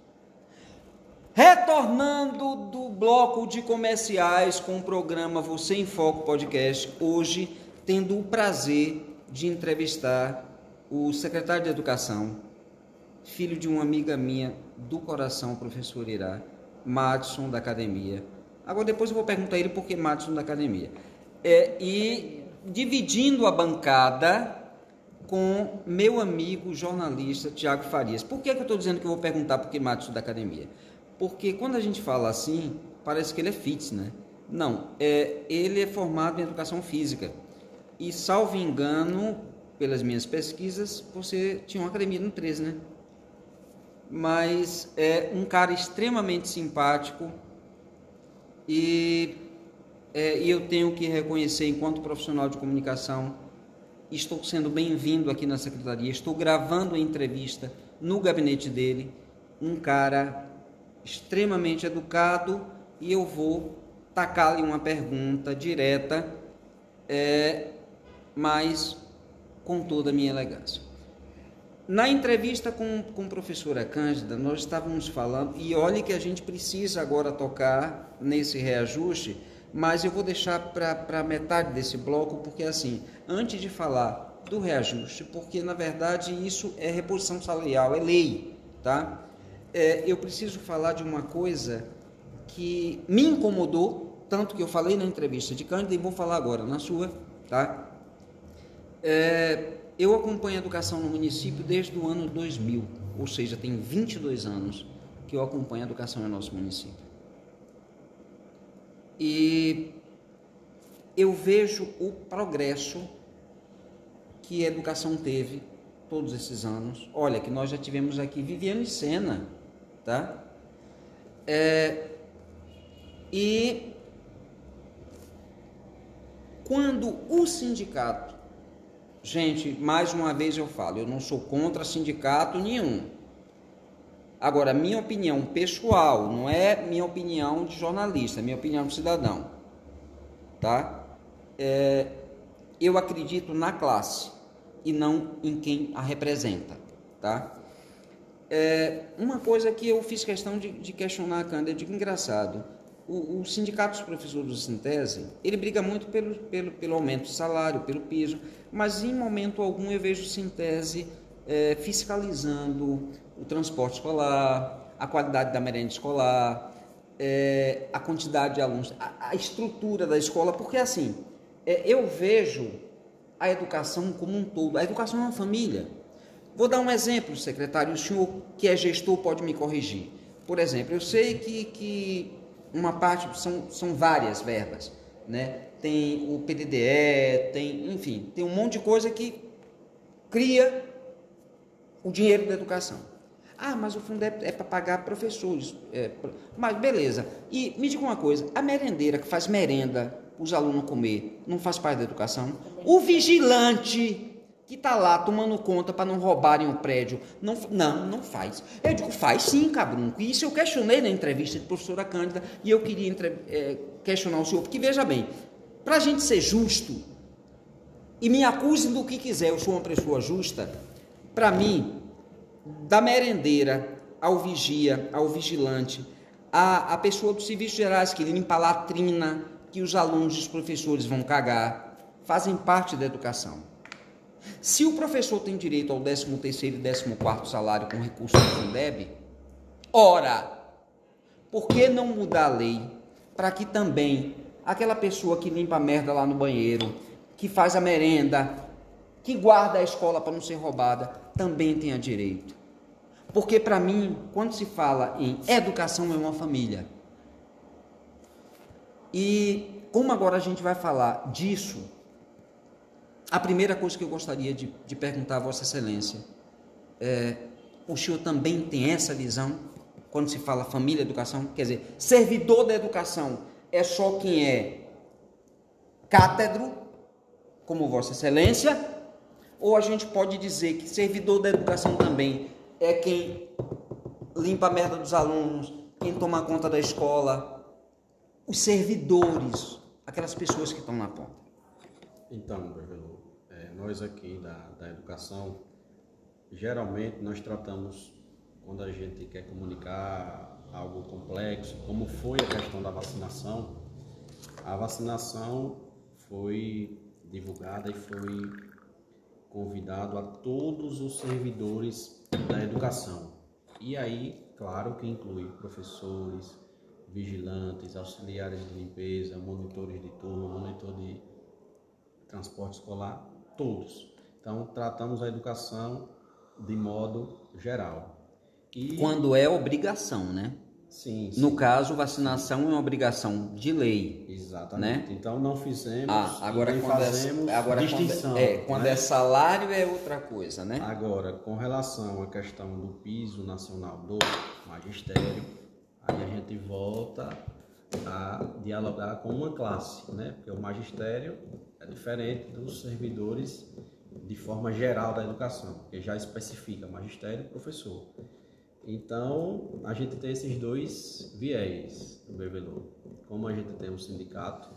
Retornando do bloco de comerciais com o programa Você em Foco Podcast, hoje tendo o prazer de entrevistar o secretário de Educação, filho de uma amiga minha do coração, professor Irá, Madison da Academia. Agora depois eu vou perguntar a ele por que Madison da Academia. É, e dividindo a bancada com meu amigo jornalista Tiago Farias. Por que, que eu estou dizendo que eu vou perguntar por que Madison da Academia? Porque quando a gente fala assim, parece que ele é fitness, né? Não, é, ele é formado em educação física. E, salvo engano, pelas minhas pesquisas, você tinha uma academia no 13, né? Mas é um cara extremamente simpático e, é, e eu tenho que reconhecer, enquanto profissional de comunicação, estou sendo bem-vindo aqui na secretaria, estou gravando a entrevista no gabinete dele, um cara extremamente educado e eu vou tacar-lhe uma pergunta direta, é, mas com toda a minha elegância. Na entrevista com, com a professora Cândida, nós estávamos falando, e olhe que a gente precisa agora tocar nesse reajuste, mas eu vou deixar para metade desse bloco, porque assim, antes de falar do reajuste, porque na verdade isso é reposição salarial, é lei, tá? É, eu preciso falar de uma coisa que me incomodou, tanto que eu falei na entrevista de Cândida e vou falar agora na sua, tá? É, eu acompanho a educação no município desde o ano 2000, ou seja, tem 22 anos que eu acompanho a educação no nosso município. E eu vejo o progresso que a educação teve todos esses anos. Olha, que nós já tivemos aqui Viviane Sena, tá? É, e quando o sindicato, gente, mais uma vez eu falo, eu não sou contra sindicato nenhum. Agora, minha opinião pessoal, não é minha opinião de jornalista, é minha opinião de cidadão, tá? É, eu acredito na classe e não em quem a representa, tá? É, uma coisa que eu fiz questão de, de questionar a Cândida, eu digo engraçado, o, o Sindicato dos Professores do Sintese, ele briga muito pelo, pelo, pelo aumento do salário, pelo piso, mas em momento algum eu vejo Sintese é, fiscalizando o transporte escolar, a qualidade da merenda escolar, é, a quantidade de alunos, a, a, estrutura da escola, porque assim, é, eu vejo a educação como um todo, a educação é uma família. Vou dar um exemplo, secretário, o senhor que é gestor pode me corrigir. Por exemplo, eu sei que, que uma parte, são, são várias verbas, né? tem o PDDE, tem, enfim, tem um monte de coisa que cria o dinheiro da educação. Ah, mas o fundo é, é para pagar professores. É, mas beleza. E me diga uma coisa: a merendeira que faz merenda, os alunos comer, não faz parte da educação? O vigilante que está lá tomando conta para não roubarem o prédio, não, não, não faz. Eu digo, faz sim, cabrunco. E isso eu questionei na entrevista de professora Cândida e eu queria entre, é, questionar o senhor, porque veja bem, para a gente ser justo, e me acusem do que quiser, eu sou uma pessoa justa, para mim, da merendeira ao vigia, ao vigilante, a, a pessoa dos serviços gerais que limpa a latrina, que os alunos e os professores vão cagar, fazem parte da educação. Se o professor tem direito ao 13º e 14 salário com recurso do Fundeb, ora, por que não mudar a lei para que também aquela pessoa que limpa a merda lá no banheiro, que faz a merenda, que guarda a escola para não ser roubada, também tenha direito? Porque para mim, quando se fala em educação é uma família. E como agora a gente vai falar disso, a primeira coisa que eu gostaria de, de perguntar a Vossa Excelência é: o senhor também tem essa visão quando se fala família, educação? Quer dizer, servidor da educação é só quem é cátedro, como Vossa Excelência, ou a gente pode dizer que servidor da educação também é quem limpa a merda dos alunos, quem toma conta da escola, os servidores, aquelas pessoas que estão na ponta. Então, Bevelu, é, nós aqui da, da educação, geralmente nós tratamos, quando a gente quer comunicar algo complexo, como foi a questão da vacinação, a vacinação foi divulgada e foi convidado a todos os servidores da educação. E aí, claro que inclui professores, vigilantes, auxiliares de limpeza, monitores de turma, monitor de transporte escolar, todos. Então, tratamos a educação de modo geral. E... Quando é obrigação, né? Sim, sim, No caso, vacinação é uma obrigação de lei. Exatamente. Né? Então não fizemos. Ah, agora quando fazemos é, agora distinção. Quando, é, quando né? é salário é outra coisa, né? Agora, com relação à questão do piso nacional do magistério, aí a gente volta a dialogar com uma classe, né? Porque o magistério é diferente dos servidores de forma geral da educação, porque já especifica magistério e professor. Então, a gente tem esses dois viés do Bebelu. Como a gente tem um sindicato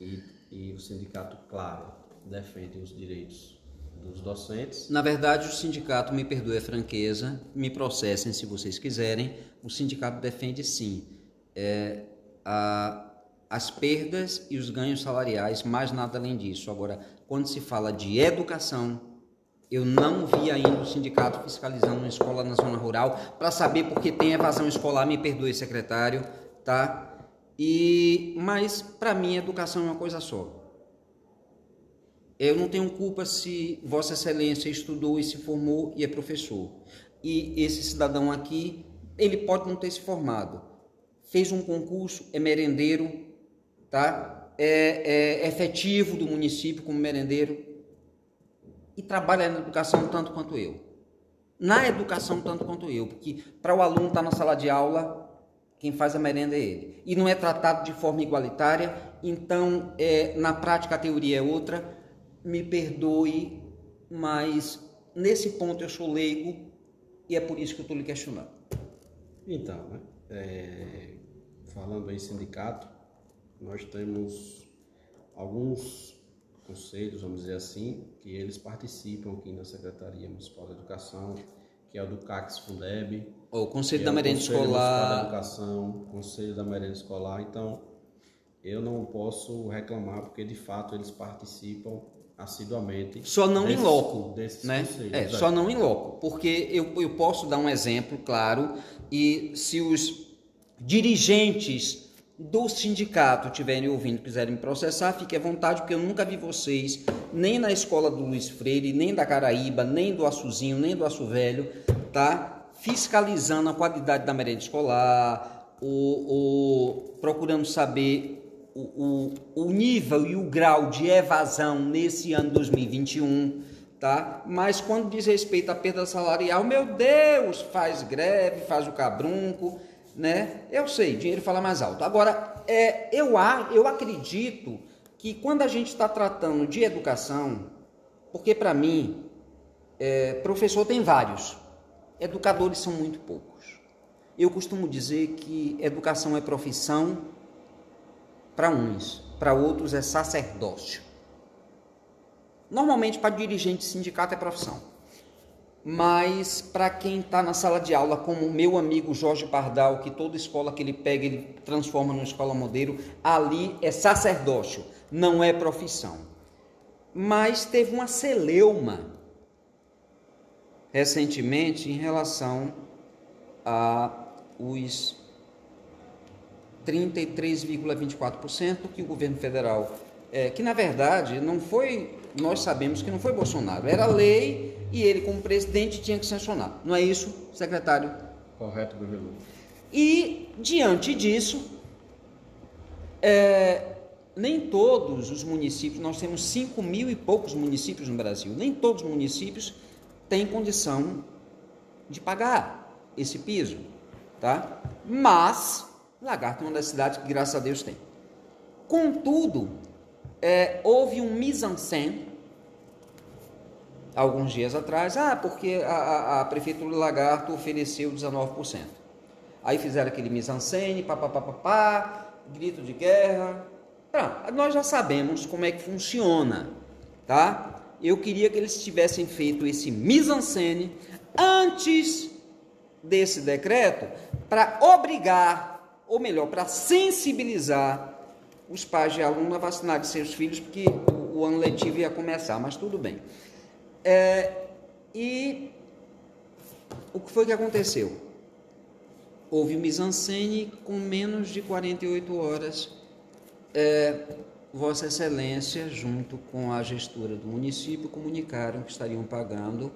e, e o sindicato, claro, defende os direitos dos docentes. Na verdade, o sindicato, me perdoe a franqueza, me processem se vocês quiserem, o sindicato defende sim é, a, as perdas e os ganhos salariais, mais nada além disso. Agora, quando se fala de educação, eu não vi ainda o sindicato fiscalizando uma escola na zona rural para saber porque tem evasão escolar, me perdoe, secretário, tá? E mas para mim educação é uma coisa só. Eu não tenho culpa se Vossa Excelência estudou e se formou e é professor. E esse cidadão aqui, ele pode não ter se formado. Fez um concurso, é merendeiro, tá? É, é efetivo do município como merendeiro e trabalha na educação tanto quanto eu. Na educação tanto quanto eu, porque para o aluno estar tá na sala de aula, quem faz a merenda é ele. E não é tratado de forma igualitária, então é, na prática a teoria é outra. Me perdoe, mas nesse ponto eu sou leigo e é por isso que eu estou lhe questionando. Então, né? é, falando em sindicato, nós temos alguns conselhos, vamos dizer assim, que eles participam aqui na Secretaria Municipal da Educação, que é o do CACS Fundeb. O Conselho é da Merenda Escolar. Da Educação, Conselho da Merenda Escolar. Então, eu não posso reclamar, porque de fato eles participam assiduamente. Só não desses, em loco, né? É, é, só não em loco, porque eu, eu posso dar um exemplo, claro, e se os dirigentes do sindicato estiverem ouvindo quiserem me processar, fique à vontade, porque eu nunca vi vocês, nem na escola do Luiz Freire, nem da Caraíba, nem do Açuzinho, nem do Aço Velho, tá? fiscalizando a qualidade da merenda escolar, o, o procurando saber o, o, o nível e o grau de evasão nesse ano 2021, tá? Mas quando diz respeito à perda salarial, meu Deus, faz greve, faz o cabrunco, né? Eu sei, dinheiro fala mais alto. Agora, é, eu, eu acredito que quando a gente está tratando de educação, porque para mim, é, professor tem vários, educadores são muito poucos. Eu costumo dizer que educação é profissão para uns, para outros é sacerdócio. Normalmente, para dirigente de sindicato é profissão mas para quem está na sala de aula, como o meu amigo Jorge Pardal, que toda escola que ele pega, ele transforma numa escola modelo, ali é sacerdócio, não é profissão. mas teve uma celeuma recentemente em relação a os 33,24% que o governo federal, é, que na verdade não foi, nós sabemos que não foi Bolsonaro, era lei e ele como presidente tinha que sancionar. Não é isso, secretário? Correto, governador. E diante disso, é, nem todos os municípios, nós temos 5 mil e poucos municípios no Brasil, nem todos os municípios têm condição de pagar esse piso, tá? Mas Lagarto é uma das cidades que, graças a Deus, tem. Contudo, é, houve um mise-en-scène alguns dias atrás, ah, porque a, a, a prefeitura de Lagarto ofereceu 19%. Aí fizeram aquele mise-en-scène, papapá, grito de guerra. Pronto, nós já sabemos como é que funciona, tá? Eu queria que eles tivessem feito esse mise-en-scène antes desse decreto para obrigar ou melhor, para sensibilizar os pais de aluno a vacinar seus filhos, porque o ano letivo ia começar, mas tudo bem. É, e o que foi que aconteceu? Houve mise-en-scène com menos de 48 horas. É, Vossa Excelência, junto com a gestora do município, comunicaram que estariam pagando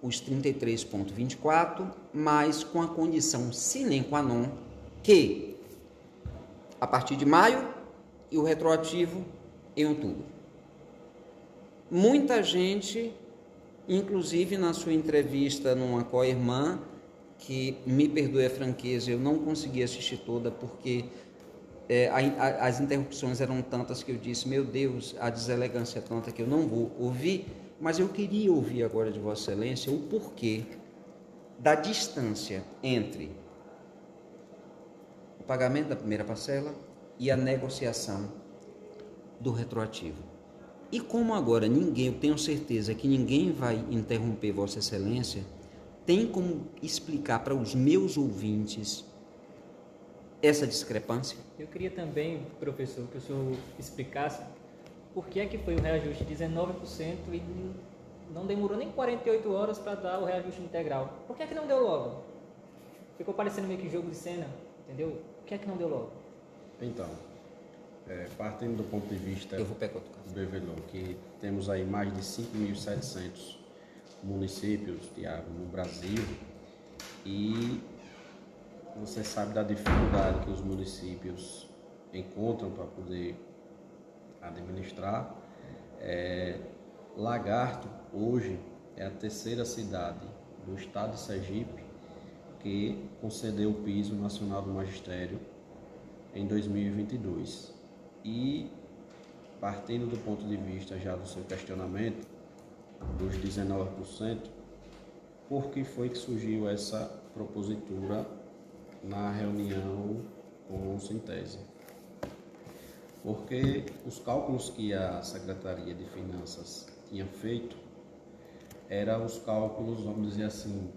os 33,24, mas com a condição sine qua non que a partir de maio e o retroativo em outubro. Muita gente, inclusive na sua entrevista numa co-irmã, que me perdoe a franqueza, eu não consegui assistir toda porque é, a, a, as interrupções eram tantas que eu disse, meu Deus, a deselegância é tanta que eu não vou ouvir, mas eu queria ouvir agora de Vossa Excelência o porquê da distância entre o pagamento da primeira parcela e a negociação do retroativo. E como agora ninguém, eu tenho certeza que ninguém vai interromper Vossa Excelência, tem como explicar para os meus ouvintes essa discrepância? Eu queria também, professor, que o senhor explicasse por que é que foi o reajuste de 19% e não demorou nem 48 horas para dar o reajuste integral. Por que é que não deu logo? Ficou parecendo meio que jogo de cena, entendeu? O que é que não deu logo? Então, é, partindo do ponto de vista Eu vou pegar do Bevelon, que temos aí mais de 5.700 municípios, Tiago, no Brasil, e você sabe da dificuldade que os municípios encontram para poder administrar. É, Lagarto, hoje, é a terceira cidade do estado de Sergipe que concedeu o piso nacional do magistério em 2022. E partindo do ponto de vista já do seu questionamento dos 19%, por que foi que surgiu essa propositura na reunião com o Sintese? Porque os cálculos que a Secretaria de Finanças tinha feito eram os cálculos, vamos dizer assim,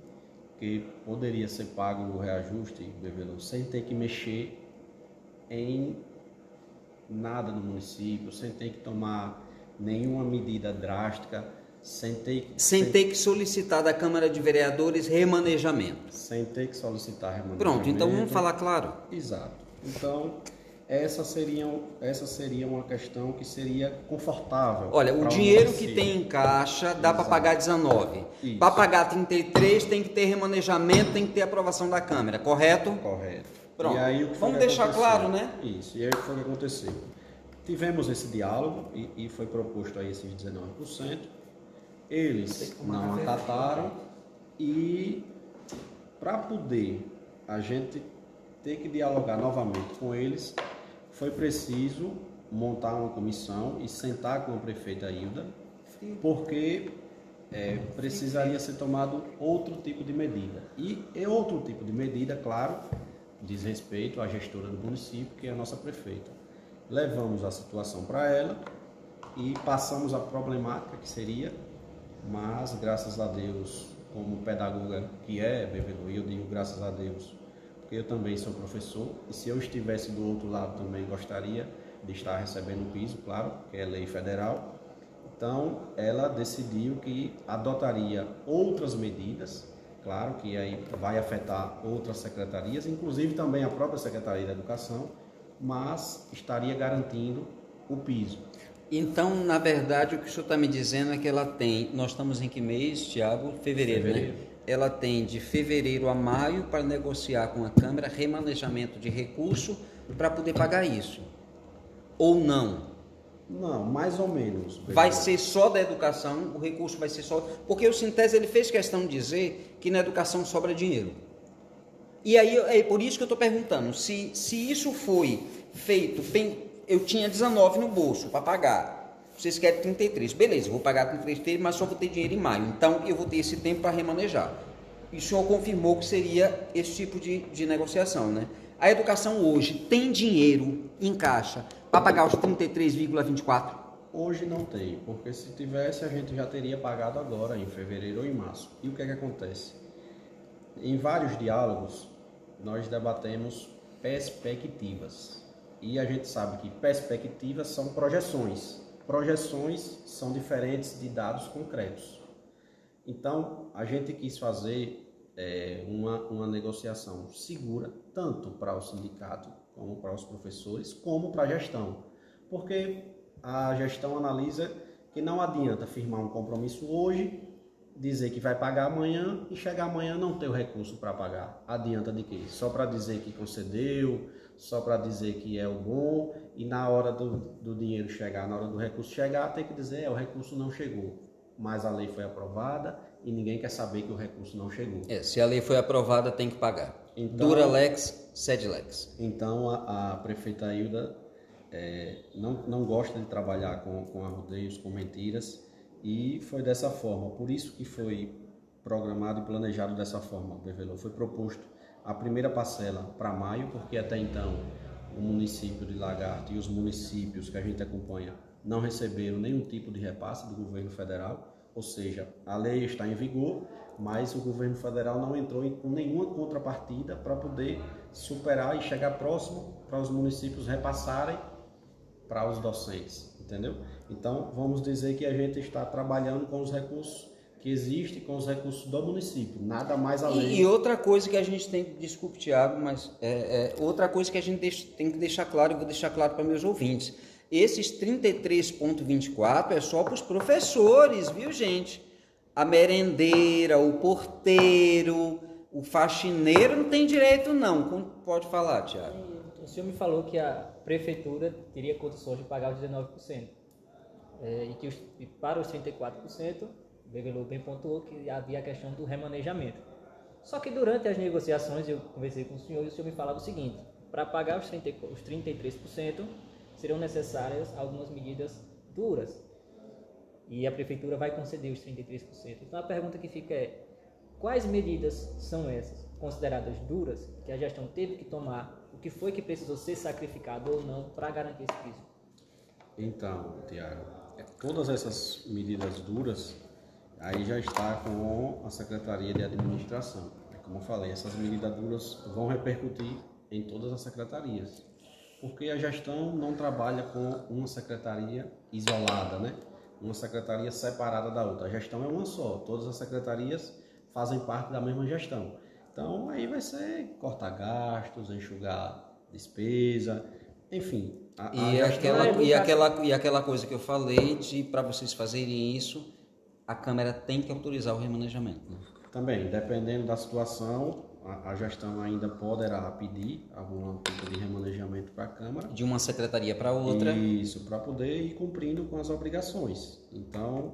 que poderia ser pago o reajuste, sem ter que mexer em nada no município, sem ter que tomar nenhuma medida drástica, sem ter, sem, sem ter que solicitar da Câmara de Vereadores remanejamento. Sem ter que solicitar remanejamento. Pronto, então vamos falar claro. Exato. Então, essa seria, essa seria uma questão que seria confortável. Olha, o dinheiro que tem em caixa dá para pagar 19. Para pagar 33 tem que ter remanejamento, tem que ter aprovação da Câmara, correto? Correto. Pronto. Vamos deixar aconteceu? claro, né? Isso. E aí o que foi que aconteceu? Tivemos esse diálogo e, e foi proposto aí esses 19%. Eles não acataram e para poder a gente ter que dialogar novamente com eles, foi preciso montar uma comissão e sentar com a prefeita Hilda, porque é, precisaria ser tomado outro tipo de medida. E, e outro tipo de medida, claro, diz respeito à gestora do município, que é a nossa prefeita. Levamos a situação para ela e passamos a problemática que seria, mas graças a Deus, como pedagoga que é, Bebelu, eu digo graças a Deus, porque eu também sou professor e se eu estivesse do outro lado também gostaria de estar recebendo o piso, claro, que é lei federal. Então, ela decidiu que adotaria outras medidas, claro que aí vai afetar outras secretarias, inclusive também a própria Secretaria da Educação, mas estaria garantindo o piso. Então, na verdade, o que o senhor está me dizendo é que ela tem. Nós estamos em que mês, Tiago? Fevereiro, Fevereiro. né? Ela tem de fevereiro a maio para negociar com a Câmara remanejamento de recurso para poder pagar isso. Ou não? Não, mais ou menos. Vai ser só da educação, o recurso vai ser só. Porque o Sintese ele fez questão de dizer que na educação sobra dinheiro. E aí é por isso que eu estou perguntando: se, se isso foi feito, bem, eu tinha 19 no bolso para pagar. Vocês querem 33, beleza, vou pagar 33, mas só vou ter dinheiro em maio. Então eu vou ter esse tempo para remanejar. E o senhor confirmou que seria esse tipo de, de negociação, né? A educação hoje tem dinheiro em caixa para pagar os 33,24? Hoje não tem, porque se tivesse a gente já teria pagado agora, em fevereiro ou em março. E o que é que acontece? Em vários diálogos, nós debatemos perspectivas. E a gente sabe que perspectivas são projeções. Projeções são diferentes de dados concretos. Então, a gente quis fazer é, uma, uma negociação segura, tanto para o sindicato, como para os professores, como para a gestão. Porque a gestão analisa que não adianta firmar um compromisso hoje, dizer que vai pagar amanhã e chegar amanhã não ter o recurso para pagar. Adianta de quê? Só para dizer que concedeu, só para dizer que é o bom e na hora do, do dinheiro chegar, na hora do recurso chegar, tem que dizer é, o recurso não chegou. Mas a lei foi aprovada e ninguém quer saber que o recurso não chegou. É, se a lei foi aprovada, tem que pagar. Então- Dura lex, sed lex. Então a, a prefeita Hilda é, não, não gosta de trabalhar com, com arrodeios, com mentiras e foi dessa forma. Por isso que foi programado e planejado dessa forma, Bevelô. Foi proposto a primeira parcela para maio, porque até então o município de Lagarto e os municípios que a gente acompanha não receberam nenhum tipo de repasse do governo federal, ou seja, a lei está em vigor, mas o governo federal não entrou em- nenhuma contrapartida para poder superar e chegar próximo para os municípios repassarem para os docentes, entendeu? Então, vamos dizer que a gente está trabalhando com os recursos que existem, com os recursos do município, nada mais além. E, e outra coisa que a gente tem, desculpe Tiago, mas é, é, outra coisa que a gente deixa- tem que deixar claro, eu vou deixar claro para meus ouvintes, esses 33,24 é só para os professores, viu gente? A merendeira, o porteiro, o faxineiro não tem direito não. Como- Pode falar, Tiago. O senhor me falou que a prefeitura teria condições de pagar os 19%. É, e que os- e para os 34%, o Bevelou bem pontuou que havia a questão do remanejamento. Só que durante as negociações eu conversei com o senhor e o senhor me falava o seguinte: para pagar os, 30, e- os 33%, serão necessárias algumas medidas duras. E a prefeitura vai conceder os 33%. Então a pergunta que fica é: quais medidas são essas consideradas duras que a gestão teve que tomar? O que foi que precisou ser sacrificado ou não para garantir esse piso? Então, Tiago, é, todas essas medidas duras aí já está com a Secretaria de Administração. É como eu falei, essas medidas duras vão repercutir em todas as secretarias. Porque a gestão não trabalha com uma secretaria isolada, né? Uma secretaria separada da outra. A gestão é uma só. Todas as secretarias fazem parte da mesma gestão. Então aí vai ser cortar gastos, enxugar despesa, enfim. a- a E gestão- aquela, e, aquela, e aquela coisa que eu falei de para vocês fazerem isso, a Câmara tem que autorizar o remanejamento. né? Também, dependendo da situação, a, a gestão ainda poderá pedir algum tipo de remanejamento para a Câmara. De uma secretaria para outra. Isso, para poder ir cumprindo com as obrigações. Então,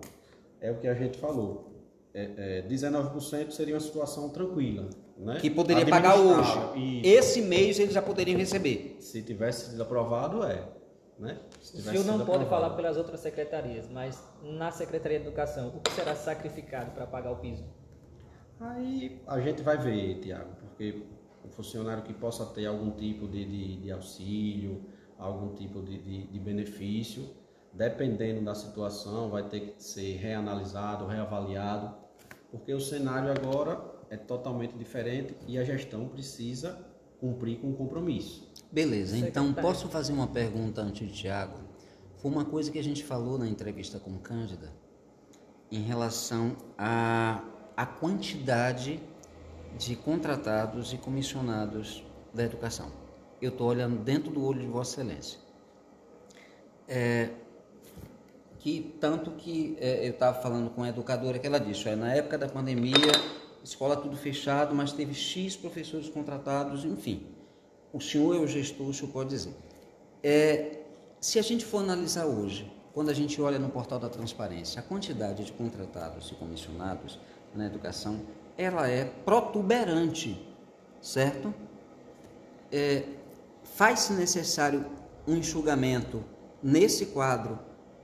é o que a gente falou. É, é, 19% seria uma situação tranquila. Né? Que poderia pagar hoje. Isso. Esse mês eles já poderiam receber. Se tivesse sido aprovado, é. Né? Se O senhor não pode aprovado. falar pelas outras secretarias, mas na Secretaria de Educação, o que será sacrificado para pagar o piso? Aí a gente vai ver, Tiago, porque o funcionário que possa ter algum tipo de, de, de auxílio, algum tipo de, de, de benefício, dependendo da situação, vai ter que ser reanalisado, reavaliado, porque o cenário agora é totalmente diferente e a gestão precisa cumprir com o compromisso. Beleza, então posso fazer uma pergunta antes de Tiago? foi uma coisa que a gente falou na entrevista com Cândida em relação à, à quantidade de contratados e comissionados da educação. Eu estou olhando dentro do olho de Vossa Excelência. É, que tanto que é, eu estava falando com a educadora que ela disse, é, na época da pandemia, escola tudo fechado, mas teve X professores contratados, enfim. O senhor é o gestor, o senhor pode dizer. É, se a gente for analisar hoje, quando a gente olha no portal da transparência, a quantidade de contratados e comissionados na educação, ela é protuberante, certo? É, Faz-se necessário um enxugamento nesse quadro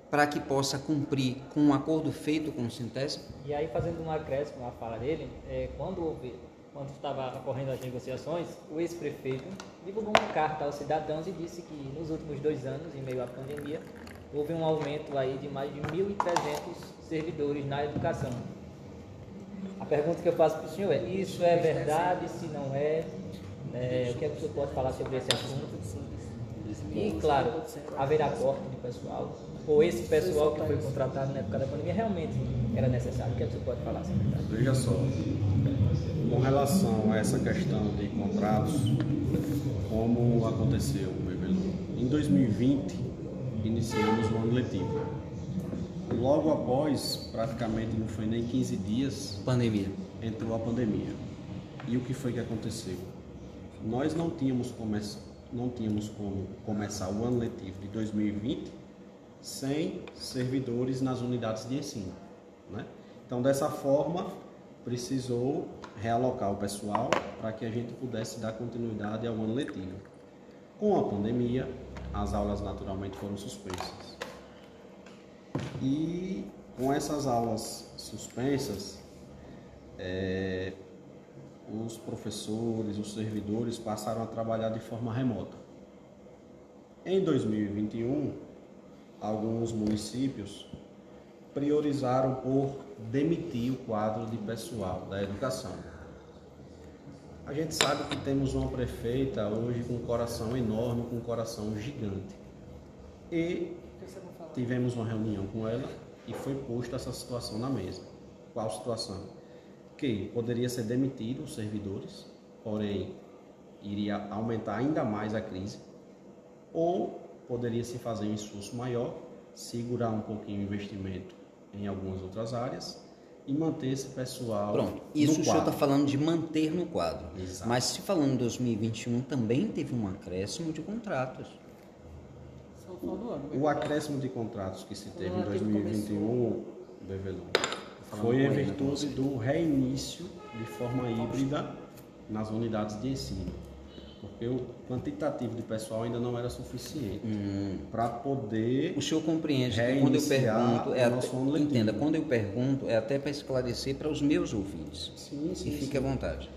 para que possa cumprir com um acordo feito com o Sintese? E aí, fazendo um acréscimo à fala dele, é, quando houve, quando estava ocorrendo as negociações, o ex-prefeito divulgou uma carta aos cidadãos e disse que nos últimos dois anos, em meio à pandemia, houve um aumento aí de mais de 1.300 servidores na educação. A pergunta que eu faço para o senhor é: isso é verdade? Se não é, é o que é que o senhor pode falar sobre esse assunto? E, claro, haverá corte de pessoal, ou esse pessoal que foi contratado na época da pandemia realmente era necessário? O que, é que o senhor pode falar sobre isso? Veja só, com relação a essa questão de contratos, como aconteceu? Em 2020, iniciamos o ano letivo. Logo após, praticamente não foi nem 15 dias, Pandemia. entrou a pandemia. E o que foi que aconteceu? Nós não tínhamos, come... não tínhamos como começar o ano letivo de 2020 sem servidores nas unidades de ensino. Né? Então, dessa forma, precisou realocar o pessoal para que a gente pudesse dar continuidade ao ano letivo. Com a pandemia, as aulas naturalmente foram suspensas. E com essas aulas suspensas, é, os professores, os servidores passaram a trabalhar de forma remota. Em 2021, alguns municípios priorizaram por demitir o quadro de pessoal da educação. A gente sabe que temos uma prefeita hoje com um coração enorme, com um coração gigante. E tivemos uma reunião com ela e foi posta essa situação na mesa. Qual situação? Que poderia ser demitido os servidores, porém iria aumentar ainda mais a crise, ou poderia se fazer um esforço maior, segurar um pouquinho o investimento em algumas outras áreas e manter esse pessoal. Pronto, isso no o senhor está falando de manter no quadro. Exato. Mas se falando em 2021, também teve um acréscimo de contratos. O acréscimo de contratos que se teve em 2021, Bevelu, Falando foi em virtude do reinício de forma híbrida nas unidades de ensino. Porque o quantitativo de pessoal ainda não era suficiente para poder. O senhor compreende que quando eu Reiniciar pergunto, é o até, nosso ano letivo. entenda, quando eu pergunto é até para esclarecer para os meus ouvintes. Sim, sim, E fique sim. à vontade.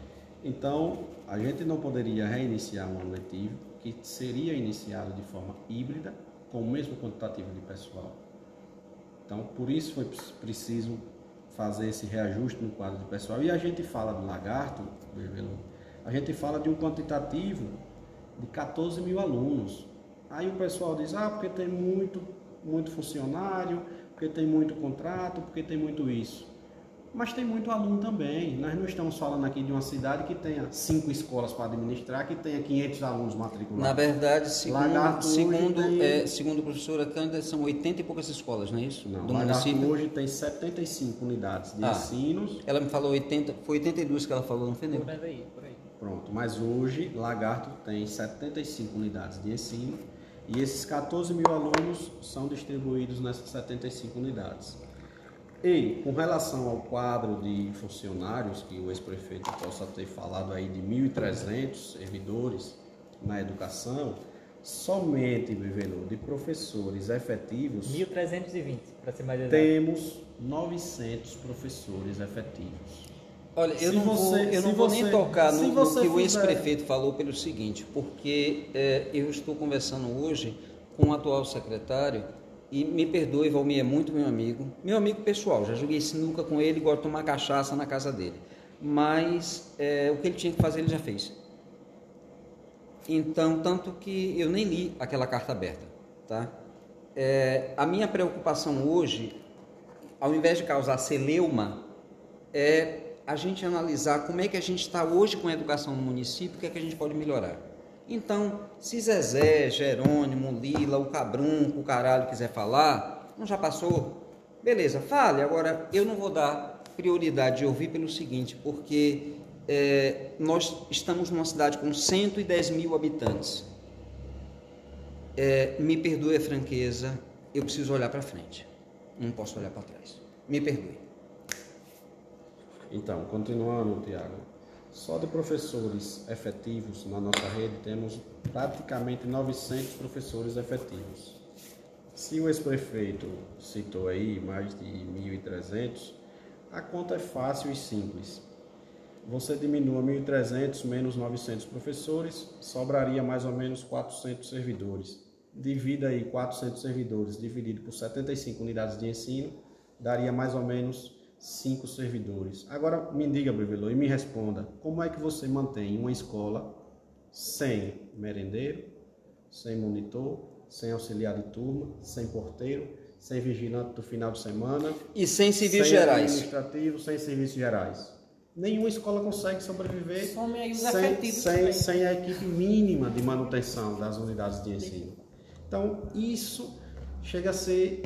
Então, a gente não poderia reiniciar um ano letivo que seria iniciado de forma híbrida, com o mesmo quantitativo de pessoal. Então, por isso foi pre- preciso fazer esse reajuste no quadro de pessoal. E a gente fala do lagarto, a gente fala de um quantitativo de 14 mil alunos. Aí o pessoal diz, ah, porque tem muito, muito funcionário, porque tem muito contrato, porque tem muito isso. Mas tem muito aluno também. Nós não estamos falando aqui de uma cidade que tenha cinco escolas para administrar, que tenha 500 alunos matriculados. Na verdade, segundo, segundo, tem- é, segundo a professora Cândida, são 80 e poucas escolas, não é isso? Não, Do Lagarto município. hoje tem 75 unidades de Ah. ensinos. Ela me falou 80, foi 82 que ela falou, não foi? Por aí, por aí. Pronto, mas hoje Lagarto tem 75 unidades de ensino e esses 14 mil alunos são distribuídos nessas 75 unidades. E com relação ao quadro de funcionários, que o ex-prefeito possa ter falado aí de 1.300 servidores na educação, somente, Bevelu, de professores efetivos, 1.320, para ser mais exato. temos 900 professores efetivos. Olha, eu Se não vou, você- eu não vou você- nem tocar no, no que o fizer- ex-prefeito falou pelo seguinte, porque é, eu estou conversando hoje com o atual secretário e me perdoe, Valmir é muito meu amigo, meu amigo pessoal, já joguei sinuca com ele, gosto de tomar cachaça na casa dele, mas é, o que ele tinha que fazer ele já fez. Então, tanto que eu nem li aquela carta aberta, tá? É, a minha preocupação hoje, ao invés de causar celeuma, é a gente analisar como é que a gente está hoje com a educação no município, o que é que a gente pode melhorar. Então, se Zezé, Jerônimo, Lila, o Cabrunco, o caralho quiser falar, não já passou? Beleza, fale. Agora, eu não vou dar prioridade de ouvir pelo seguinte, porque é, nós estamos numa cidade com 110 mil habitantes. É, me perdoe a franqueza, eu preciso olhar para frente. Não posso olhar para trás. Me perdoe. Então, continuando, Tiago, só de professores efetivos na nossa rede temos praticamente 900 professores efetivos. Se o ex-prefeito citou aí mais de 1.300, a conta é fácil e simples. Você diminua 1.300 menos 900 professores, sobraria mais ou menos 400 servidores. Divida aí 400 servidores dividido por 75 unidades de ensino, daria mais ou menos cinco servidores. Agora me diga, Brevelô, e me responda, como é que você mantém uma escola sem merendeiro, sem monitor, sem auxiliar de turma, sem porteiro, sem vigilante do final de semana e sem serviços sem gerais, administrativo, sem serviços gerais. Nenhuma escola consegue sobreviver sem, sem, sem a equipe mínima de manutenção das unidades de ensino. Então, isso chega a ser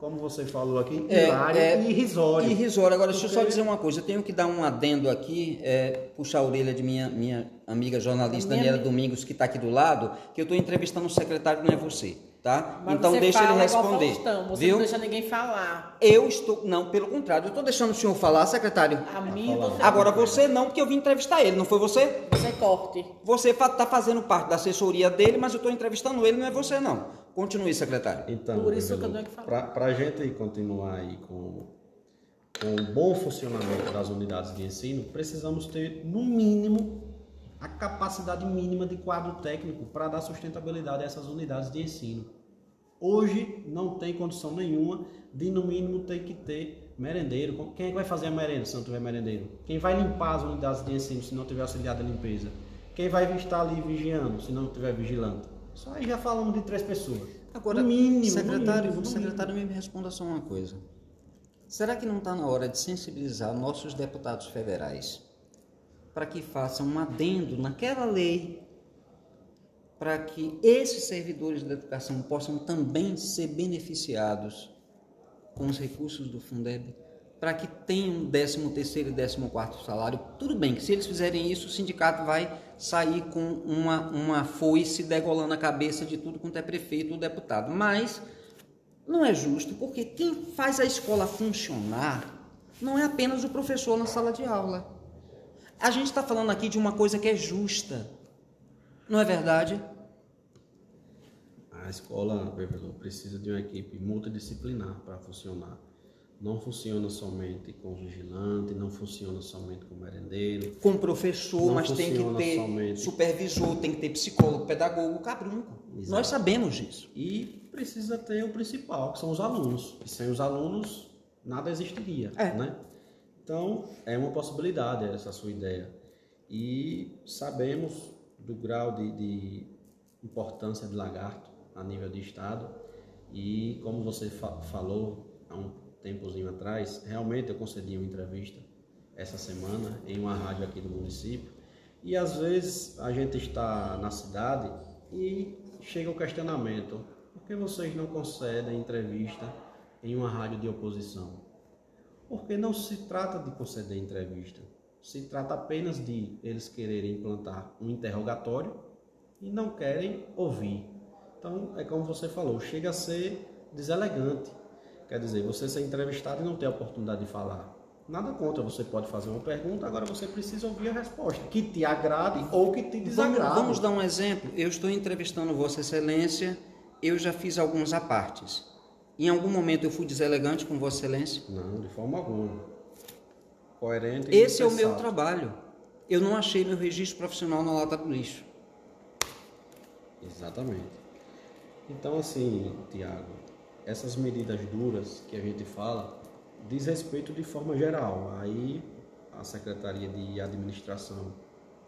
como você falou aqui, é, hilário é, e irrisório. Irrisório. Agora, deixa eu só dizer uma coisa. Eu tenho que dar um adendo aqui, é, puxar a orelha de minha, minha amiga jornalista minha Daniela amiga. Domingos, que está aqui do lado, que eu estou entrevistando o secretário, não é você. Tá? Mas então deixa ele responder. Faustão, você viu? não deixa ninguém falar. Eu estou. Não, pelo contrário, eu estou deixando o senhor falar, secretário. A mim, você Agora você não, porque eu vim entrevistar ele, não foi você? Você corte. Você está fazendo parte da assessoria dele, mas eu estou entrevistando ele, não é você não. Continue, secretário. Então, Por isso que eu tenho que falar. Para a gente continuar aí com, com o bom funcionamento das unidades de ensino, precisamos ter, no mínimo, a capacidade mínima de quadro técnico para dar sustentabilidade a essas unidades de ensino. Hoje não tem condição nenhuma de, no mínimo, ter que ter merendeiro. Quem é que vai fazer a merenda se não tiver merendeiro? Quem vai limpar as unidades de ensino se não tiver auxiliar de limpeza? Quem vai estar ali vigiando se não tiver vigilante? Só aí já falamos de três pessoas. Agora, no mínimo, secretário, no mínimo, secretário mínimo. me responda só uma coisa. Será que não está na hora de sensibilizar nossos deputados federais para que façam um adendo naquela lei para que esses servidores da educação possam também ser beneficiados com os recursos do Fundeb? Para que tenham 13 terceiro e 14 quarto salário, tudo bem que se eles fizerem isso, o sindicato vai sair com uma, uma foice degolando a cabeça de tudo quanto é prefeito ou deputado. Mas não é justo, porque quem faz a escola funcionar não é apenas o professor na sala de aula. A gente está falando aqui de uma coisa que é justa. Não é verdade? A escola, precisa de uma equipe multidisciplinar para funcionar. Não funciona somente com vigilante, não funciona somente com merendeiro. Com professor, mas tem que ter somente. supervisor, tem que ter psicólogo, pedagogo, cabrunco. Exato. Nós sabemos disso. E precisa ter o principal, que são os alunos. E sem os alunos, nada existiria. É. Né? Então, é uma possibilidade essa sua ideia. E sabemos do grau de, de importância de lagarto a nível de Estado. E como você fa falou há um tempozinho atrás, realmente eu concedi uma entrevista essa semana em uma rádio aqui do município. E às vezes a gente está na cidade e chega o questionamento: por que vocês não concedem entrevista em uma rádio de oposição? Porque não se trata de conceder entrevista, se trata apenas de eles quererem implantar um interrogatório e não querem ouvir. Então, é como você falou, chega a ser deselegante. Quer dizer, você ser entrevistado e não ter a oportunidade de falar. Nada contra, você pode fazer uma pergunta, agora você precisa ouvir a resposta, que te agrade ou que te Vamos, desagrade. vamos dar um exemplo. Eu estou entrevistando Vossa Excelência, eu já fiz alguns apartes. Em algum momento eu fui deselegante com Vossa Excelência? Não, de forma alguma. Coerente e Esse é o meu trabalho. Eu não achei meu registro profissional na lata do lixo. Exatamente. Então, assim, Tiago, essas medidas duras que a gente fala diz respeito de forma geral. Aí a Secretaria de Administração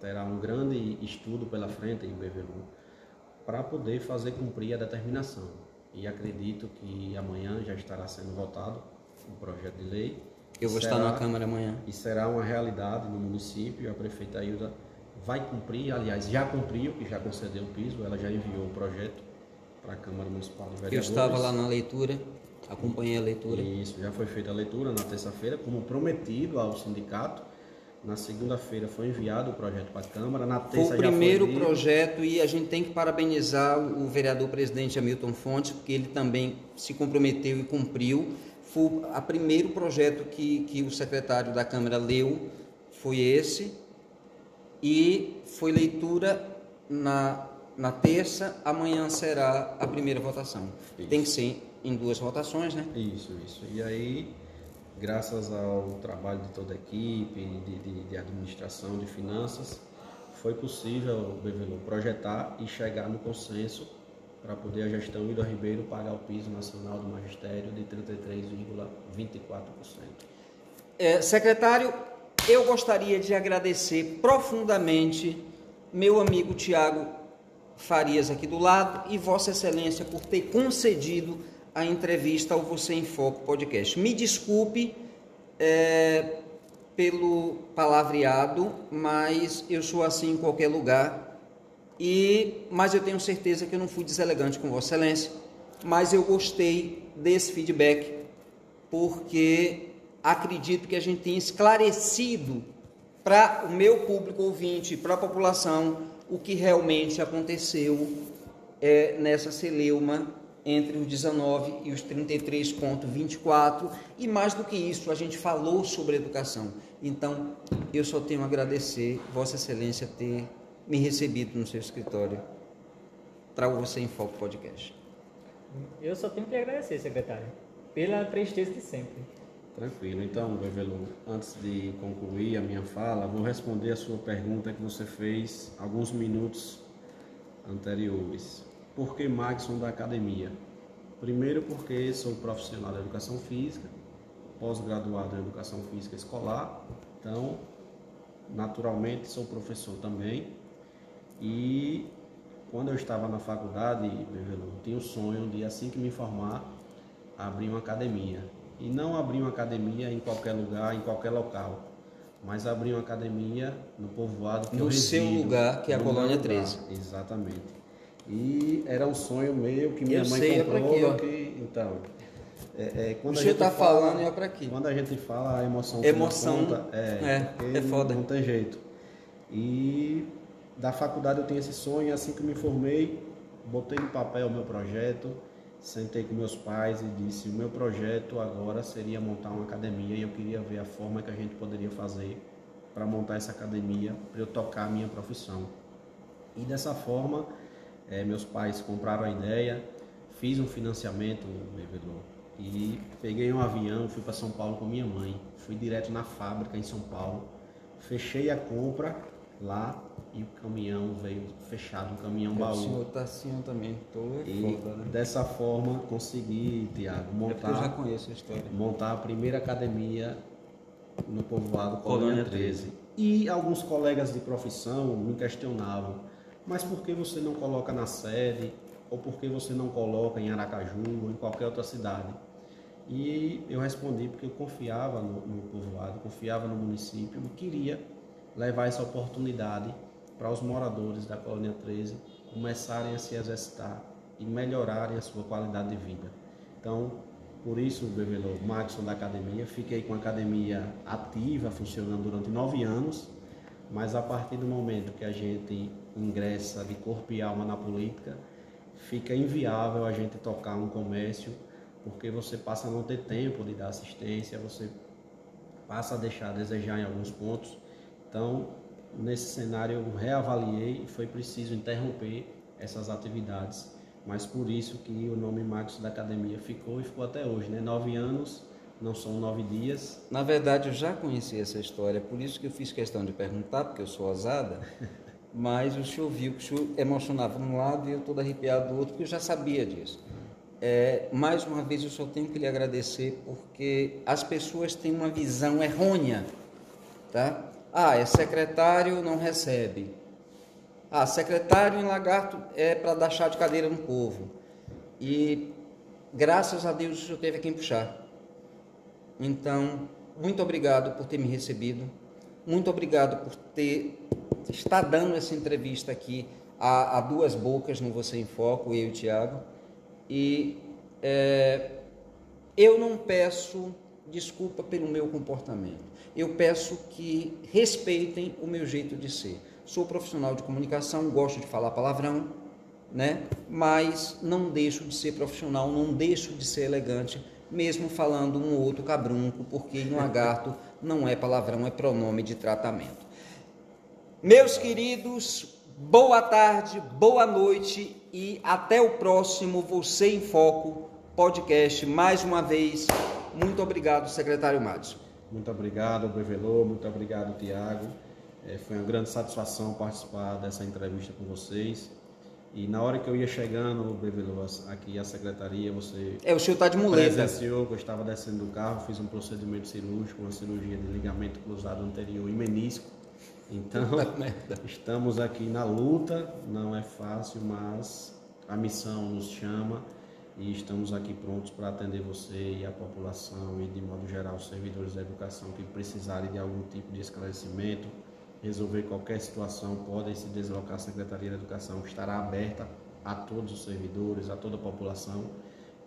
terá um grande estudo pela frente em BVU para poder fazer cumprir a determinação. e acredito que amanhã já estará sendo votado o projeto de lei. Eu vou Será- estar na Câmara amanhã. E será uma realidade no município. A prefeita Ailda vai cumprir, aliás, já cumpriu, que já concedeu o piso, ela já enviou o projeto para a Câmara Municipal de Eu Vereadores. estava lá na leitura, acompanhei a leitura. Isso, já foi feita a leitura na terça-feira, como prometido ao sindicato. Na segunda-feira foi enviado o projeto para a Câmara, na Foi terça o já primeiro foi projeto e a gente tem que parabenizar o vereador presidente Hamilton Fontes, porque ele também se comprometeu e cumpriu. Foi o primeiro projeto que, que o secretário da Câmara leu, foi esse. E foi leitura na, na terça, amanhã será a primeira votação. Tem que ser em duas votações, né? Isso, isso. E aí, graças ao trabalho de toda a equipe, de, de, de administração, de finanças, foi possível, Bevelu, projetar e chegar no consenso para poder a gestão Ida Ribeiro pagar o piso nacional do magistério de 33,24%. É, secretário, eu gostaria de agradecer profundamente meu amigo Tiago Farias aqui do lado e Vossa Excelência por ter concedido a entrevista ao Você em Foco podcast. Me desculpe é, pelo palavreado, mas eu sou assim em qualquer lugar. E, mas eu tenho certeza que eu não fui deselegante com Vossa Excelência, mas eu gostei desse feedback porque acredito que a gente tem esclarecido para o meu público ouvinte, para a população, o que realmente aconteceu é, nessa celeuma entre os 19 e os 33,24 e mais do que isso, a gente falou sobre educação. Então, eu só tenho a agradecer Vossa Excelência ter me recebido no seu escritório. Trago você em Foco Podcast. Eu só tenho que agradecer, secretário, pela presteza de sempre. Tranquilo. Então, Bevelu, antes de concluir a minha fala, vou responder a sua pergunta que você fez alguns minutos anteriores. Por que Maxon da academia? Primeiro, porque sou profissional da educação física, pós-graduado em educação física escolar, então, naturalmente, sou professor também. E quando eu estava na faculdade, Bevelu, tinha o sonho de, assim que me formar, abrir uma academia. E não abrir uma academia em qualquer lugar, em qualquer local, mas abrir uma academia no povoado que No eu seu resido, lugar, que é a Colônia lugar. 13. Exatamente. E era um sonho meu que minha Eu mãe sei, é comprou. pra aqui, que- então, é, é, quando O a gente tá fala- falando é pra aqui. Quando a gente fala, a emoção Emoção, conta, é, é, é foda. Não tem jeito. E da faculdade eu tinha esse sonho, e assim que me formei, botei no papel o meu projeto, sentei com meus pais e disse: o meu projeto agora seria montar uma academia e eu queria ver a forma que a gente poderia fazer para montar essa academia, para eu tocar a minha profissão. E dessa forma, eh, meus pais compraram a ideia, fiz um financiamento, e peguei um avião, fui para São Paulo com minha mãe, fui direto na fábrica em São Paulo, fechei a compra lá e o caminhão veio fechado, um caminhão O baú. senhor tá assim também, tô é E foda, né? dessa forma consegui, Tiago, É porque eu já montar, conheço a história. montar a primeira academia no povoado Colônia Colônia 13. E alguns colegas de profissão me questionavam, mas por que você não coloca na sede? Ou por que você não coloca em Aracaju ou em qualquer outra cidade? E eu respondi porque eu confiava no, no povoado, confiava no município e queria levar essa oportunidade para os moradores da Colônia 13 começarem a se exercitar e melhorarem a sua qualidade de vida. Então, por isso, Bebelô, Maxon da academia, fiquei com a academia ativa, funcionando durante nove anos, mas a partir do momento que a gente ingressa de corpo e alma na política, fica inviável a gente tocar um comércio, porque você passa a não ter tempo de dar assistência, você passa a deixar a desejar em alguns pontos. Então, nesse cenário, eu reavaliei e foi preciso interromper essas atividades. Mas por isso que o nome Marcos da Academia ficou e ficou até hoje, né? Nove anos, não são nove dias. Na verdade, eu já conheci essa história, por isso que eu fiz questão de perguntar, porque eu sou ousada, mas o senhor viu que o senhor emocionava de um lado e eu todo arrepiado do outro, porque eu já sabia disso. É, mais uma vez, eu só tenho que lhe agradecer, porque as pessoas têm uma visão errônea, tá? Ah, é secretário, não recebe. Ah, secretário em lagarto é para dar chá de cadeira no povo. E graças a Deus senhor teve quem puxar. Então, muito obrigado por ter me recebido. Muito obrigado por ter estar dando essa entrevista aqui a, a duas bocas no Você em Foco, eu e o Tiago. E é, eu não peço desculpa pelo meu comportamento. Eu peço que respeitem o meu jeito de ser. Sou profissional de comunicação, gosto de falar palavrão, né? Mas não deixo de ser profissional, não deixo de ser elegante, mesmo falando um ou outro cabrunco, porque em lagarto não é palavrão, é pronome de tratamento. Meus queridos, boa tarde, boa noite e até o próximo Você em Foco podcast. Mais uma vez, muito obrigado, secretário Madison. Muito obrigado, Bevelô, muito obrigado, Tiago. É, foi uma grande satisfação participar dessa entrevista com vocês. E na hora que eu ia chegando, Bevelô, aqui à secretaria, você. É, o senhor está de muleta. Presenciou que eu estava descendo do carro, fiz um procedimento cirúrgico, uma cirurgia de ligamento cruzado anterior e menisco. Então, estamos aqui na luta, não é fácil, mas a missão nos chama e estamos aqui prontos para atender você e a população e, de modo geral, os servidores da educação que precisarem de algum tipo de esclarecimento, resolver qualquer situação, podem se deslocar à Secretaria da Educação, estará aberta a todos os servidores, a toda a população.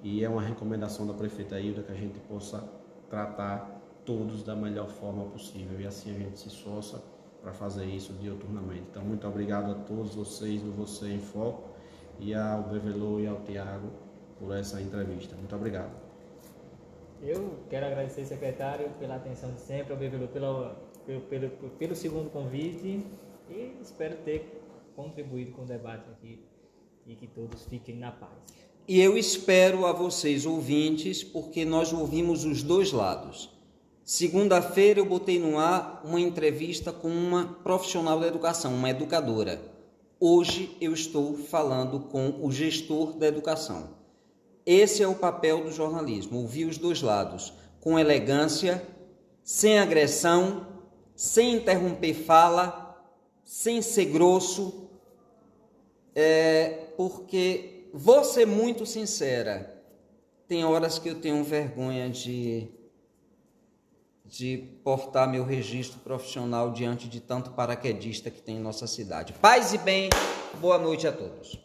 E é uma recomendação da prefeita Hilda que a gente possa tratar todos da melhor forma possível. E assim a gente se esforça para fazer isso diuturnamente. Então, muito obrigado a todos vocês do Você em Foco e ao Bevelô e ao Tiago por essa entrevista. Muito obrigado. Eu quero agradecer, secretário, pela atenção de sempre, ao pelo, pelo, pelo, pelo segundo convite e espero ter contribuído com o debate aqui e que todos fiquem na paz. E eu espero a vocês, ouvintes, porque nós ouvimos os dois lados. Segunda-feira eu botei no ar uma entrevista com uma profissional da educação, uma educadora. Hoje eu estou falando com o gestor da educação. Esse é o papel do jornalismo: ouvir os dois lados, com elegância, sem agressão, sem interromper fala, sem ser grosso, é, porque vou ser muito sincera. Tem horas que eu tenho vergonha de, de portar meu registro profissional diante de tanto paraquedista que tem em nossa cidade. Paz e bem, boa noite a todos.